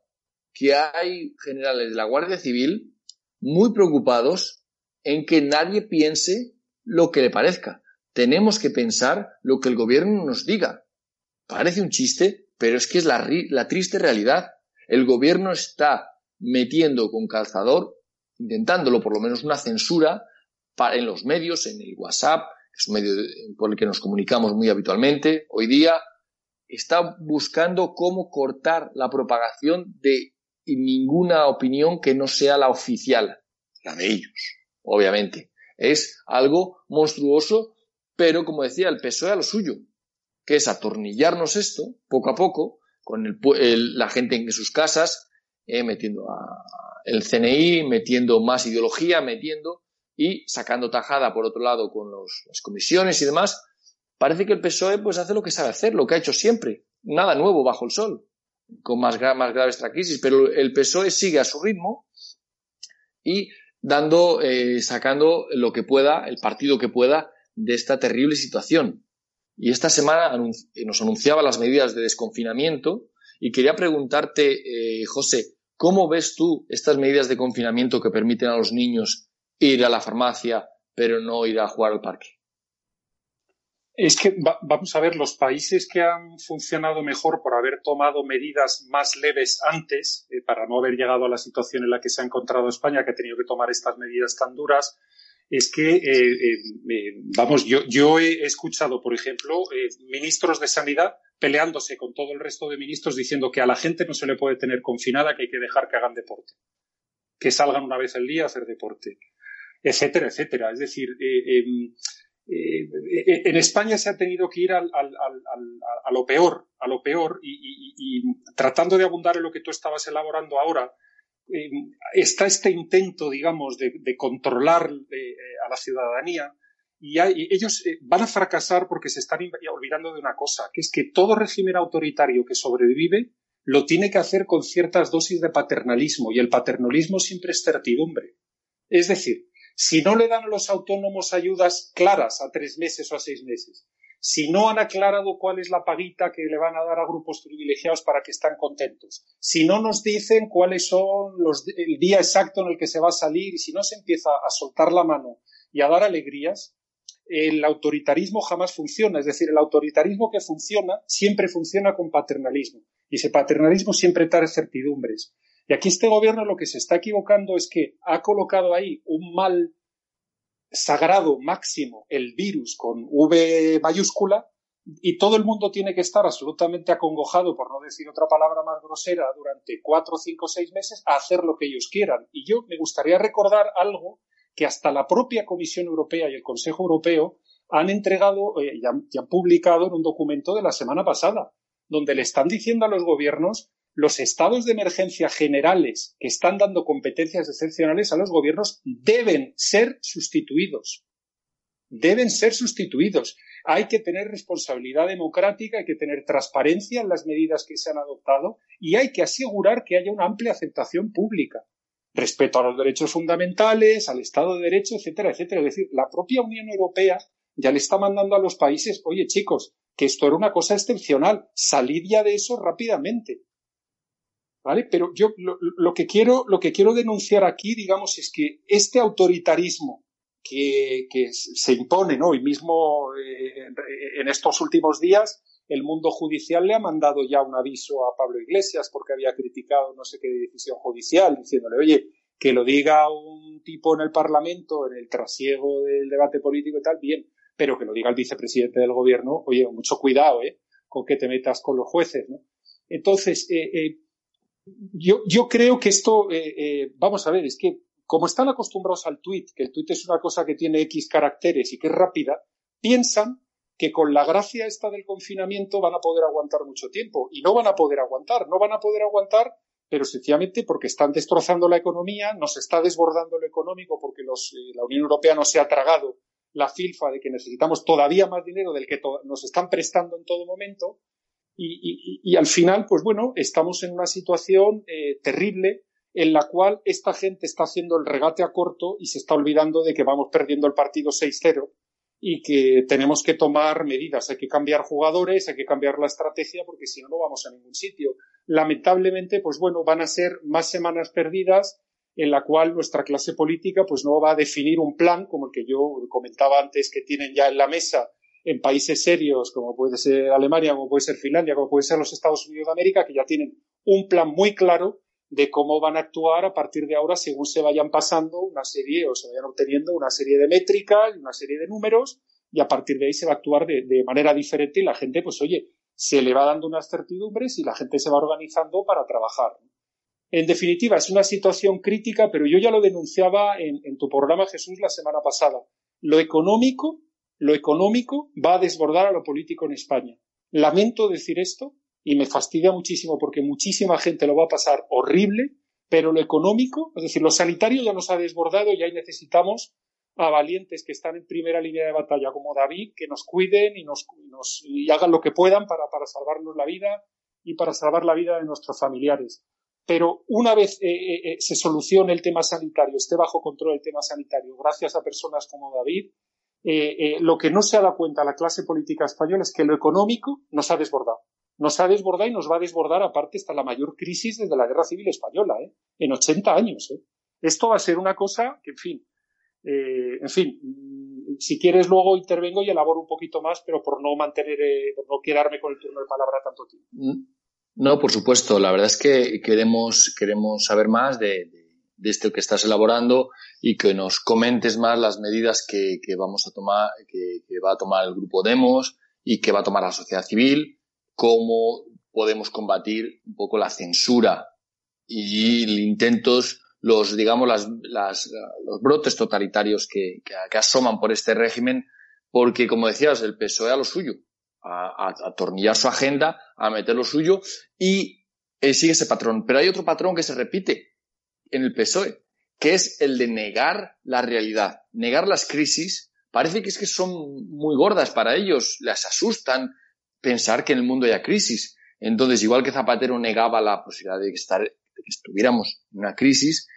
Speaker 2: Que hay generales de la Guardia Civil muy preocupados en que nadie piense lo que le parezca tenemos que pensar lo que el gobierno nos diga. Parece un chiste, pero es que es la, triste realidad. El gobierno está metiendo con calzador, intentándolo por lo menos una censura en los medios, en el WhatsApp, es un medio por el que nos comunicamos muy habitualmente hoy día, está buscando cómo cortar la propagación de ninguna opinión que no sea la oficial, la de ellos, obviamente. Es algo monstruoso pero, como decía, el PSOE a lo suyo, que es atornillarnos esto poco a poco, con la gente en sus casas, eh, metiendo a, el CNI, metiendo más ideología, metiendo y sacando tajada, por otro lado, con las comisiones y demás. Parece que el PSOE pues hace lo que sabe hacer, lo que ha hecho siempre. Nada nuevo bajo el sol, con más, más grave esta crisis, pero el PSOE sigue a su ritmo y dando, eh, sacando lo que pueda, el partido que pueda, de esta terrible situación. Y esta semana nos anunciaba las medidas de desconfinamiento y quería preguntarte, eh, José, ¿cómo ves tú estas medidas de confinamiento que permiten a los niños ir a la farmacia pero no ir a jugar al parque?
Speaker 3: Es que vamos a ver, los países que han funcionado mejor por haber tomado medidas más leves antes, eh, para no haber llegado a la situación en la que se ha encontrado España, que ha tenido que tomar estas medidas tan duras, es que, eh, eh, vamos, yo, yo he escuchado, por ejemplo, ministros de Sanidad peleándose con todo el resto de ministros diciendo que a la gente no se le puede tener confinada, que hay que dejar que hagan deporte, que salgan una vez al día a hacer deporte, etcétera, etcétera. Es decir, em, en España se ha tenido que ir al, al, a lo peor, a lo peor, y, tratando de abundar en lo que tú estabas elaborando ahora, eh, está este intento, digamos, de, controlar eh, a la ciudadanía y, ellos eh, van a fracasar porque se están olvidando de una cosa, que es que todo régimen autoritario que sobrevive lo tiene que hacer con ciertas dosis de paternalismo y el paternalismo siempre es certidumbre. Es decir, si no le dan a los autónomos ayudas claras a tres meses o a seis meses, si no han aclarado cuál es la paguita que le van a dar a grupos privilegiados para que estén contentos, si no nos dicen cuáles son los, el día exacto en el que se va a salir y si no se empieza a soltar la mano y a dar alegrías, el autoritarismo jamás funciona. Es decir, el autoritarismo que funciona siempre funciona con paternalismo. Y ese paternalismo siempre trae certidumbres. Y aquí este gobierno lo que se está equivocando es que ha colocado ahí un mal sagrado máximo, el virus con V mayúscula, y todo el mundo tiene que estar absolutamente acongojado, por no decir otra palabra más grosera, durante cuatro, cinco, seis meses a hacer lo que ellos quieran. Y yo me gustaría recordar algo que hasta la propia Comisión Europea y el Consejo Europeo han entregado eh, y han publicado en un documento de la semana pasada, donde le están diciendo a los gobiernos los estados de emergencia generales que están dando competencias excepcionales a los gobiernos deben ser sustituidos. Deben ser sustituidos. Hay que tener responsabilidad democrática, hay que tener transparencia en las medidas que se han adoptado y hay que asegurar que haya una amplia aceptación pública. Respeto a los derechos fundamentales, al Estado de Derecho, etcétera, etcétera. Es decir, la propia Unión Europea ya le está mandando a los países, oye chicos, que esto era una cosa excepcional, salid ya de eso rápidamente. Pero yo lo, que quiero, lo que quiero denunciar aquí, digamos, es que este autoritarismo que, se impone, ¿no? Hoy mismo, eh, en estos últimos días, el mundo judicial le ha mandado ya un aviso a Pablo Iglesias porque había criticado no sé qué decisión judicial, diciéndole, oye, que lo diga un tipo en el Parlamento, en el trasiego del debate político y tal, bien, pero que lo diga el vicepresidente del gobierno, oye, mucho cuidado, ¿eh? con que te metas con los jueces. Entonces, eh, eh, yo, yo creo que esto, eh, vamos a ver, es que como están acostumbrados al tweet, que el tweet es una cosa que tiene X caracteres y que es rápida, piensan que con la gracia esta del confinamiento van a poder aguantar mucho tiempo. Y no van a poder aguantar, no van a poder aguantar, pero sencillamente porque están destrozando la economía, nos está desbordando lo económico porque los, la Unión Europea no se ha tragado la filfa de que necesitamos todavía más dinero del que nos están prestando en todo momento. Y, al final, pues bueno, estamos en una situación eh, terrible en la cual esta gente está haciendo el regate a corto y se está olvidando de que vamos perdiendo el partido 6-0 y que tenemos que tomar medidas. Hay que cambiar jugadores, hay que cambiar la estrategia porque si no, no vamos a ningún sitio. Lamentablemente, pues bueno, van a ser más semanas perdidas en la cual nuestra clase política pues no va a definir un plan como el que yo comentaba antes que tienen ya en la mesa en países serios como puede ser Alemania, como puede ser Finlandia, como puede ser los Estados Unidos de América, que ya tienen un plan muy claro de cómo van a actuar a partir de ahora según se vayan pasando una serie o se vayan obteniendo una serie de métricas y una serie de números y a partir de ahí se va a actuar de, manera diferente y la gente pues oye se le va dando unas certidumbres y la gente se va organizando para trabajar. En definitiva, es una situación crítica, pero yo ya lo denunciaba en, en tu programa, Jesús, la semana pasada. Lo económico, lo económico va a desbordar a lo político en España. Lamento decir esto, y me fastidia muchísimo porque muchísima gente lo va a pasar horrible, pero lo económico, es decir, lo sanitario ya nos ha desbordado y ahí necesitamos a valientes que están en primera línea de batalla como David, que nos cuiden y, nos, hagan lo que puedan para, para, salvarnos la vida y para salvar la vida de nuestros familiares. Pero una vez eh, eh, eh se solucione el tema sanitario, esté bajo control el tema sanitario, gracias a personas como David, eh, eh, lo que no se ha dado cuenta la clase política española es que lo económico nos ha desbordado. Nos ha desbordado y nos va a desbordar aparte hasta la mayor crisis desde la Guerra Civil Española, ¿eh? en 80 años. ¿eh? Esto va a ser una cosa que, en fin, en fin, mm, si quieres luego intervengo y elaboro un poquito más, pero por no mantener, por no quedarme con el turno de palabra tanto tiempo. Mm.
Speaker 2: No, por supuesto. La verdad es que queremos, queremos saber más de, de esto que estás elaborando y que nos comentes más las medidas que, que vamos a tomar, que, va a tomar el grupo Demos y que va a tomar la sociedad civil, cómo podemos combatir un poco la censura y intentos los, digamos, las, los brotes totalitarios que, que, asoman por este régimen, porque, como decías, el PSOE a lo suyo, a atornillar su agenda, a meter lo suyo, y eh, sigue ese patrón. Pero hay otro patrón que se repite en el PSOE, que es el de negar la realidad, negar las crisis. Parece que es que son muy gordas para ellos, les asustan pensar que en el mundo haya crisis. Entonces, igual que Zapatero negaba la posibilidad de que estuviéramos en una crisis,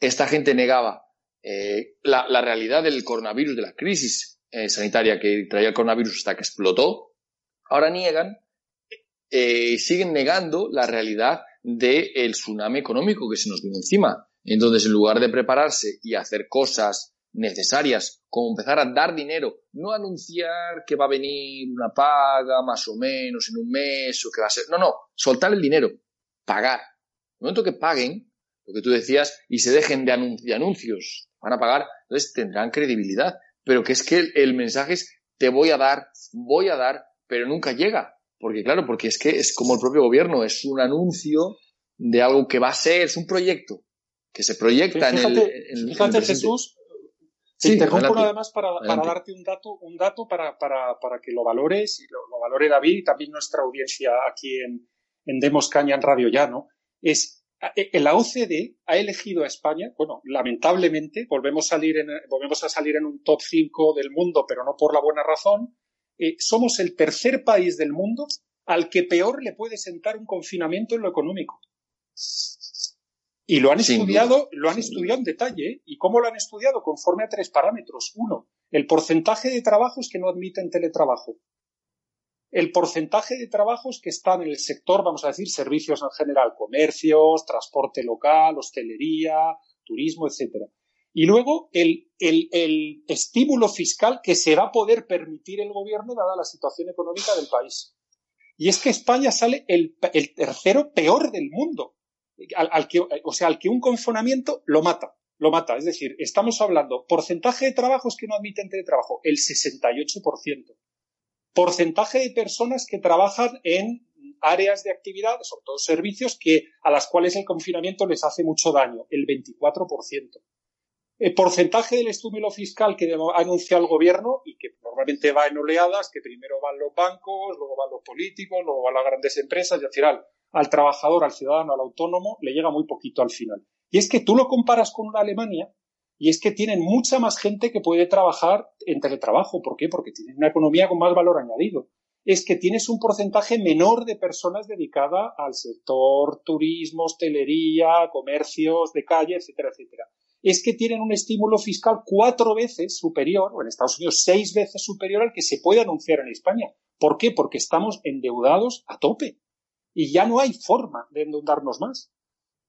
Speaker 2: esta gente negaba eh, la, la, realidad del coronavirus, de la crisis eh, sanitaria que traía el coronavirus hasta que explotó. Ahora niegan, eh, siguen negando la realidad del de tsunami económico que se nos viene encima. Entonces, en lugar de prepararse y hacer cosas necesarias, como empezar a dar dinero, no anunciar que va a venir una paga más o menos en un mes o que va a ser, no, no, soltar el dinero, pagar, el momento que paguen, lo que tú decías, y se dejen de anuncios, van a pagar, entonces tendrán credibilidad. Pero que es que el, el, mensaje es, te voy a dar, voy a dar, pero nunca llega. Porque claro, porque es que es como el propio gobierno, es un anuncio de algo que va a ser, es un proyecto que se proyecta
Speaker 3: fíjate,
Speaker 2: en el, en,
Speaker 3: fíjate, en el Jesús, te sí, interrumpo nada más para, para, darte un dato, un dato para, para, para que lo valores y lo, lo, valore David y también nuestra audiencia aquí en, en Demos Caña en Radio Llano es la OCDE ha elegido a España, bueno, lamentablemente, volvemos a salir en, volvemos a salir en un top 5 del mundo, pero no por la buena razón, eh, somos el tercer país del mundo al que peor le puede sentar un confinamiento en lo económico. Y lo han Sin estudiado, duda. lo han estudiado en detalle. ¿eh? ¿Y cómo lo han estudiado? Conforme a tres parámetros. Uno, el porcentaje de trabajos que no admiten teletrabajo el porcentaje de trabajos que están en el sector, vamos a decir, servicios en general, comercios, transporte local, hostelería, turismo, etcétera. Y luego el, estímulo fiscal que se va a poder permitir el gobierno dada la situación económica del país. Y es que España sale el, tercero peor del mundo. Al, que, o sea, al que un confinamiento lo mata. Lo mata. Es decir, estamos hablando porcentaje de trabajos que no admiten teletrabajo, el 68% porcentaje de personas que trabajan en áreas de actividad, sobre todo servicios, que, a las cuales el confinamiento les hace mucho daño, el 24%. El porcentaje del estímulo fiscal que ha anunciado el gobierno y que normalmente va en oleadas, que primero van los bancos, luego van los políticos, luego van las grandes empresas y al final al trabajador, al ciudadano, al autónomo, le llega muy poquito al final. Y es que tú lo comparas con una Alemania y es que tienen mucha más gente que puede trabajar en teletrabajo. ¿Por qué? Porque tienen una economía con más valor añadido. Es que tienes un porcentaje menor de personas dedicadas al sector turismo, hostelería, comercios de calle, etcétera, etcétera. Es que tienen un estímulo fiscal cuatro veces superior, o en Estados Unidos seis veces superior al que se puede anunciar en España. ¿Por qué? Porque estamos endeudados a tope. Y ya no hay forma de endeudarnos más.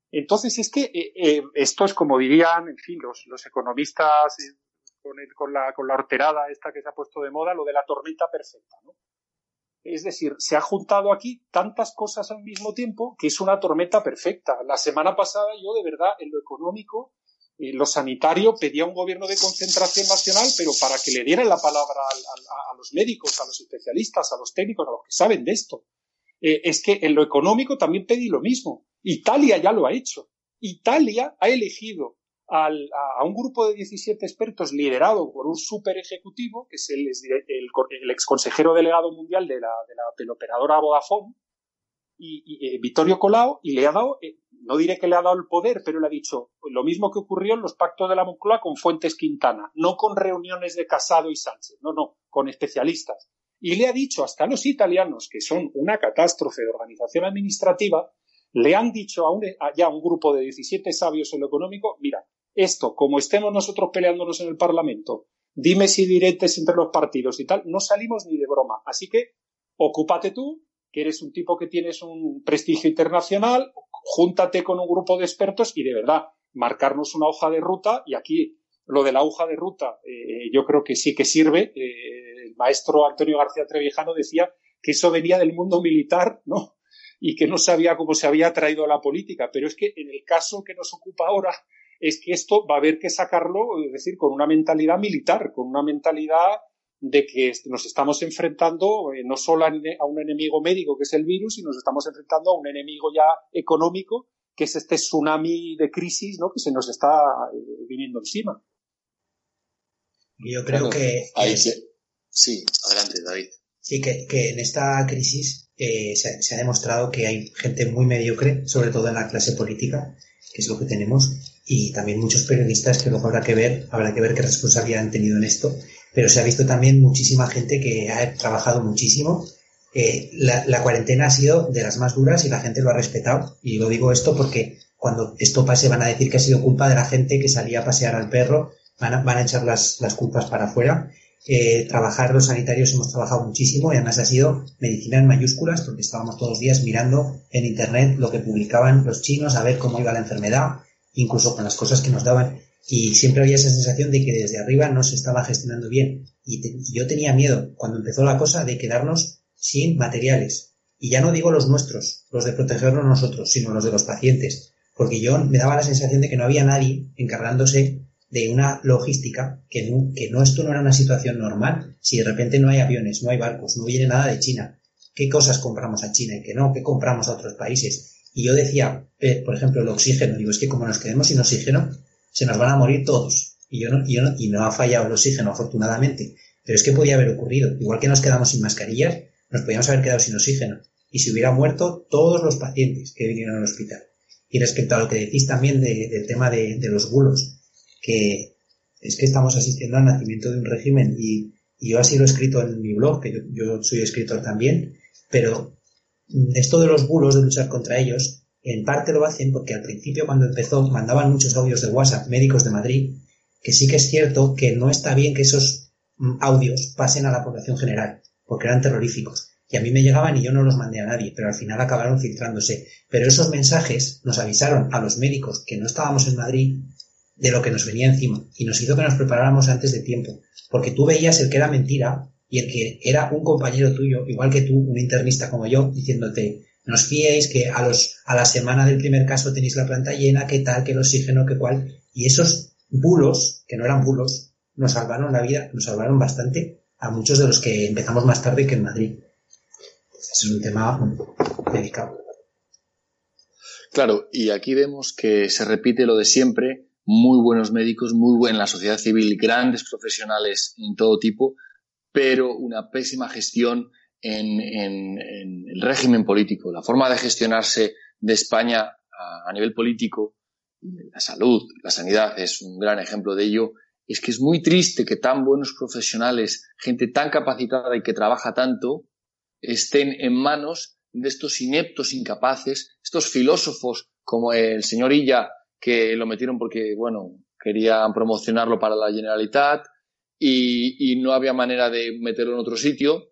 Speaker 3: Entonces es que eh, eh, esto es como dirían, en fin, los, los economistas eh, con, con, la, con la horterada esta que se ha puesto de moda, lo de la tormenta perfecta, ¿no? Es decir, se ha juntado aquí tantas cosas al mismo tiempo que es una tormenta perfecta. La semana pasada yo, de verdad, en lo económico, en lo sanitario, pedía un gobierno de concentración nacional, pero para que le dieran la palabra a, a, los médicos, a los especialistas, a los técnicos, a los que saben de esto. es que en lo económico también pedí lo mismo. Italia ya lo ha hecho. Italia ha elegido a, un grupo de 17 expertos liderado por un super ejecutivo, que es el, el, ex consejero delegado mundial de la, de la, Vodafone, y, eh, Vittorio Colau, y le ha dado, eh, no diré que le ha dado el poder, pero le ha dicho lo mismo que ocurrió en los pactos de la Moncloa con Fuentes Quintana, no con reuniones de Casado y Sánchez, no, no, con especialistas. Y le ha dicho hasta a los italianos, que son una catástrofe de organización administrativa, le han dicho a, un, ya un grupo de 17 sabios en lo económico, mira, esto, como estemos nosotros peleándonos en el Parlamento, dime si diretes entre los partidos y tal, no salimos ni de broma. Así que ocúpate tú, que eres un tipo que tienes un prestigio internacional, júntate con un grupo de expertos y de verdad, marcarnos una hoja de ruta y aquí lo de la hoja de ruta eh, yo creo que sí que sirve. Eh, el maestro Antonio García Trevijano decía que eso venía del mundo militar, ¿no? y que no sabía cómo se había traído a la política. Pero es que en el caso que nos ocupa ahora es que esto va a haber que sacarlo, es decir, con una mentalidad militar, con una mentalidad de que nos estamos enfrentando eh, no solo a, un enemigo médico que es el virus, sino nos estamos enfrentando a un enemigo ya económico que es este tsunami de crisis ¿no? que se nos está eh, viniendo encima.
Speaker 4: Yo creo que...
Speaker 2: Sí, adelante, David.
Speaker 4: Sí, que, que en esta crisis eh, se, ha demostrado que hay gente muy mediocre, sobre todo en la clase política, que es lo que tenemos, y también muchos periodistas que luego habrá que ver, habrá que ver qué responsabilidad han tenido en esto, pero se ha visto también muchísima gente que ha trabajado muchísimo. Eh, la, cuarentena ha sido de las más duras y la gente lo ha respetado, y lo digo esto porque cuando esto pase van a decir que ha sido culpa de la gente que salía a pasear al perro, van a, van a echar las, las culpas para afuera eh, trabajar los sanitarios hemos trabajado muchísimo y además ha sido medicina en mayúsculas porque estábamos todos los días mirando en internet lo que publicaban los chinos a ver cómo iba la enfermedad, incluso con las cosas que nos daban. Y siempre había esa sensación de que desde arriba no se estaba gestionando bien. Y, yo tenía miedo cuando empezó la cosa de quedarnos sin materiales. Y ya no digo los nuestros, los de protegernos nosotros, sino los de los pacientes. Porque yo me daba la sensación de que no había nadie encargándose de una logística que no, que no esto no era una situación normal. Si de repente no hay aviones, no hay barcos, no viene nada de China, ¿qué cosas compramos a China y qué no? ¿Qué compramos a otros países? Y yo decía, eh, por ejemplo, el oxígeno, digo, es que como nos quedemos sin oxígeno, se nos van a morir todos. Y yo no, y, yo no, y no ha fallado el oxígeno, afortunadamente. Pero es que podía haber ocurrido. Igual que nos quedamos sin mascarillas, nos podíamos haber quedado sin oxígeno. Y se hubiera muerto todos los pacientes que vinieron al hospital. Y respecto a lo que decís también del tema de, de los bulos, que es que estamos asistiendo al nacimiento de un régimen y, yo así lo he escrito en mi blog, que yo, soy escritor también, pero esto de los bulos, de luchar contra ellos, en parte lo hacen porque al principio cuando empezó mandaban muchos audios de WhatsApp médicos de Madrid, que sí que es cierto que no está bien que esos mm, audios pasen a la población general, porque eran terroríficos. Y a mí me llegaban y yo no los mandé a nadie, pero al final acabaron filtrándose. Pero esos mensajes nos avisaron a los médicos que no estábamos en Madrid de lo que nos venía encima y nos hizo que nos preparáramos antes de tiempo, porque tú veías el que era mentira y el que era un compañero tuyo, igual que tú, un internista como yo, diciéndote, nos fiéis que a los a la semana del primer caso tenéis la planta llena, qué tal, que el oxígeno, qué cual, y esos bulos, que no eran bulos, nos salvaron la vida, nos salvaron bastante a muchos de los que empezamos más tarde que en Madrid. Ese es un tema delicado.
Speaker 2: Claro, y aquí vemos que se repite lo de siempre, muy buenos médicos, muy buena la sociedad civil, grandes profesionales en todo tipo, pero una pésima gestión en, el régimen político. La forma de gestionarse de España a, nivel político, la salud, la sanidad es un gran ejemplo de ello, es que es muy triste que tan buenos profesionales, gente tan capacitada y que trabaja tanto, estén en manos de estos ineptos, incapaces, estos filósofos como el señor Illa, que lo metieron porque, bueno, querían promocionarlo para la Generalitat y, no había manera de meterlo en otro sitio.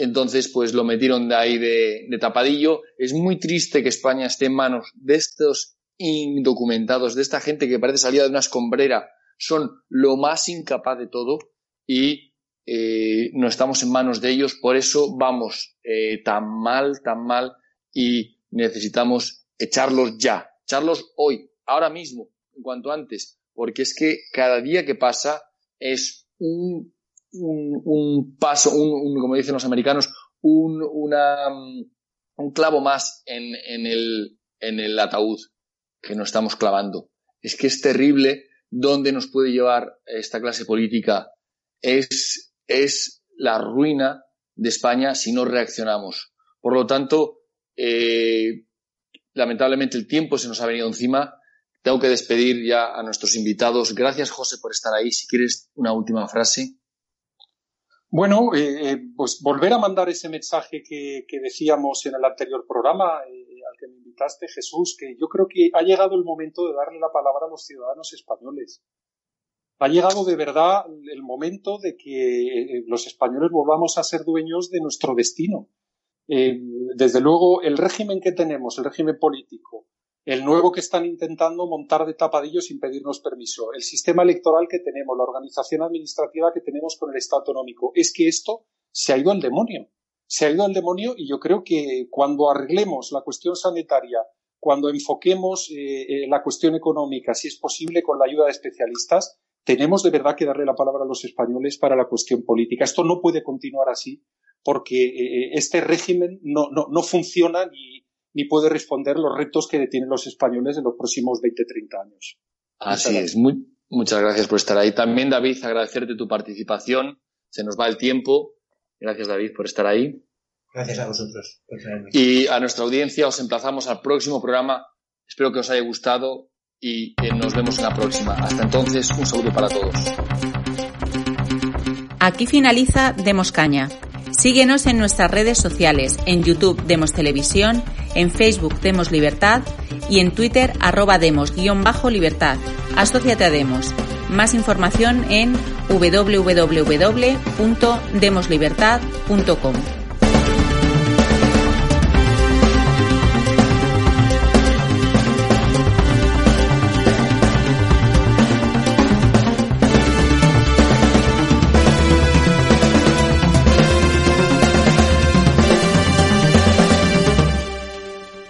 Speaker 2: Entonces, pues lo metieron de ahí de, tapadillo. Es muy triste que España esté en manos de estos indocumentados, de esta gente que parece salida de una escombrera. Son lo más incapaz de todo y eh, no estamos en manos de ellos, por eso vamos eh, tan mal, tan mal y necesitamos echarlos ya, echarlos hoy, ahora mismo, en cuanto antes, porque es que cada día que pasa es un, un, paso, un, como dicen los americanos, un, una, un clavo más en, en, el, en el ataúd que nos estamos clavando. Es que es terrible dónde nos puede llevar esta clase política es, es la ruina de España si no reaccionamos. Por lo tanto, eh, lamentablemente el tiempo se nos ha venido encima. Tengo que despedir ya a nuestros invitados. Gracias, José, por estar ahí. Si quieres una última frase.
Speaker 3: Bueno, eh, eh, pues volver a mandar ese mensaje que, decíamos en el anterior programa, al que me invitaste, Jesús, que yo creo que ha llegado el momento de darle la palabra a los ciudadanos españoles. Ha llegado de verdad el momento de que eh, los españoles volvamos a ser dueños de nuestro destino. Eh, desde luego, el régimen que tenemos, el régimen político, el nuevo que están intentando montar de tapadillo sin pedirnos permiso, el sistema electoral que tenemos, la organización administrativa que tenemos con el Estado autonómico, es que esto se ha ido al demonio. Se ha ido al demonio y yo creo que cuando arreglemos la cuestión sanitaria, cuando enfoquemos eh, eh, la cuestión económica, si es posible, con la ayuda de especialistas, tenemos de verdad que darle la palabra a los españoles para la cuestión política. Esto no puede continuar así porque eh, este régimen no, no, no funciona ni, ni, puede responder los retos que detienen los españoles en los próximos 20, 30 años.
Speaker 2: Así es. muchas gracias por estar ahí. También, David, agradecerte tu participación. Se nos va el tiempo Gracias, David, por estar ahí.
Speaker 4: Gracias a vosotros.
Speaker 2: y a nuestra audiencia os emplazamos al próximo programa. Espero que os haya gustado y nos vemos en la próxima. Hasta entonces, un saludo para todos.
Speaker 5: Aquí finaliza Demos Caña. Síguenos en nuestras redes sociales, en YouTube Demos Televisión, en Facebook Demos Libertad y en Twitter arroba Demos-Libertad. Asociate a Demos. Más información en www.demoslibertad.com.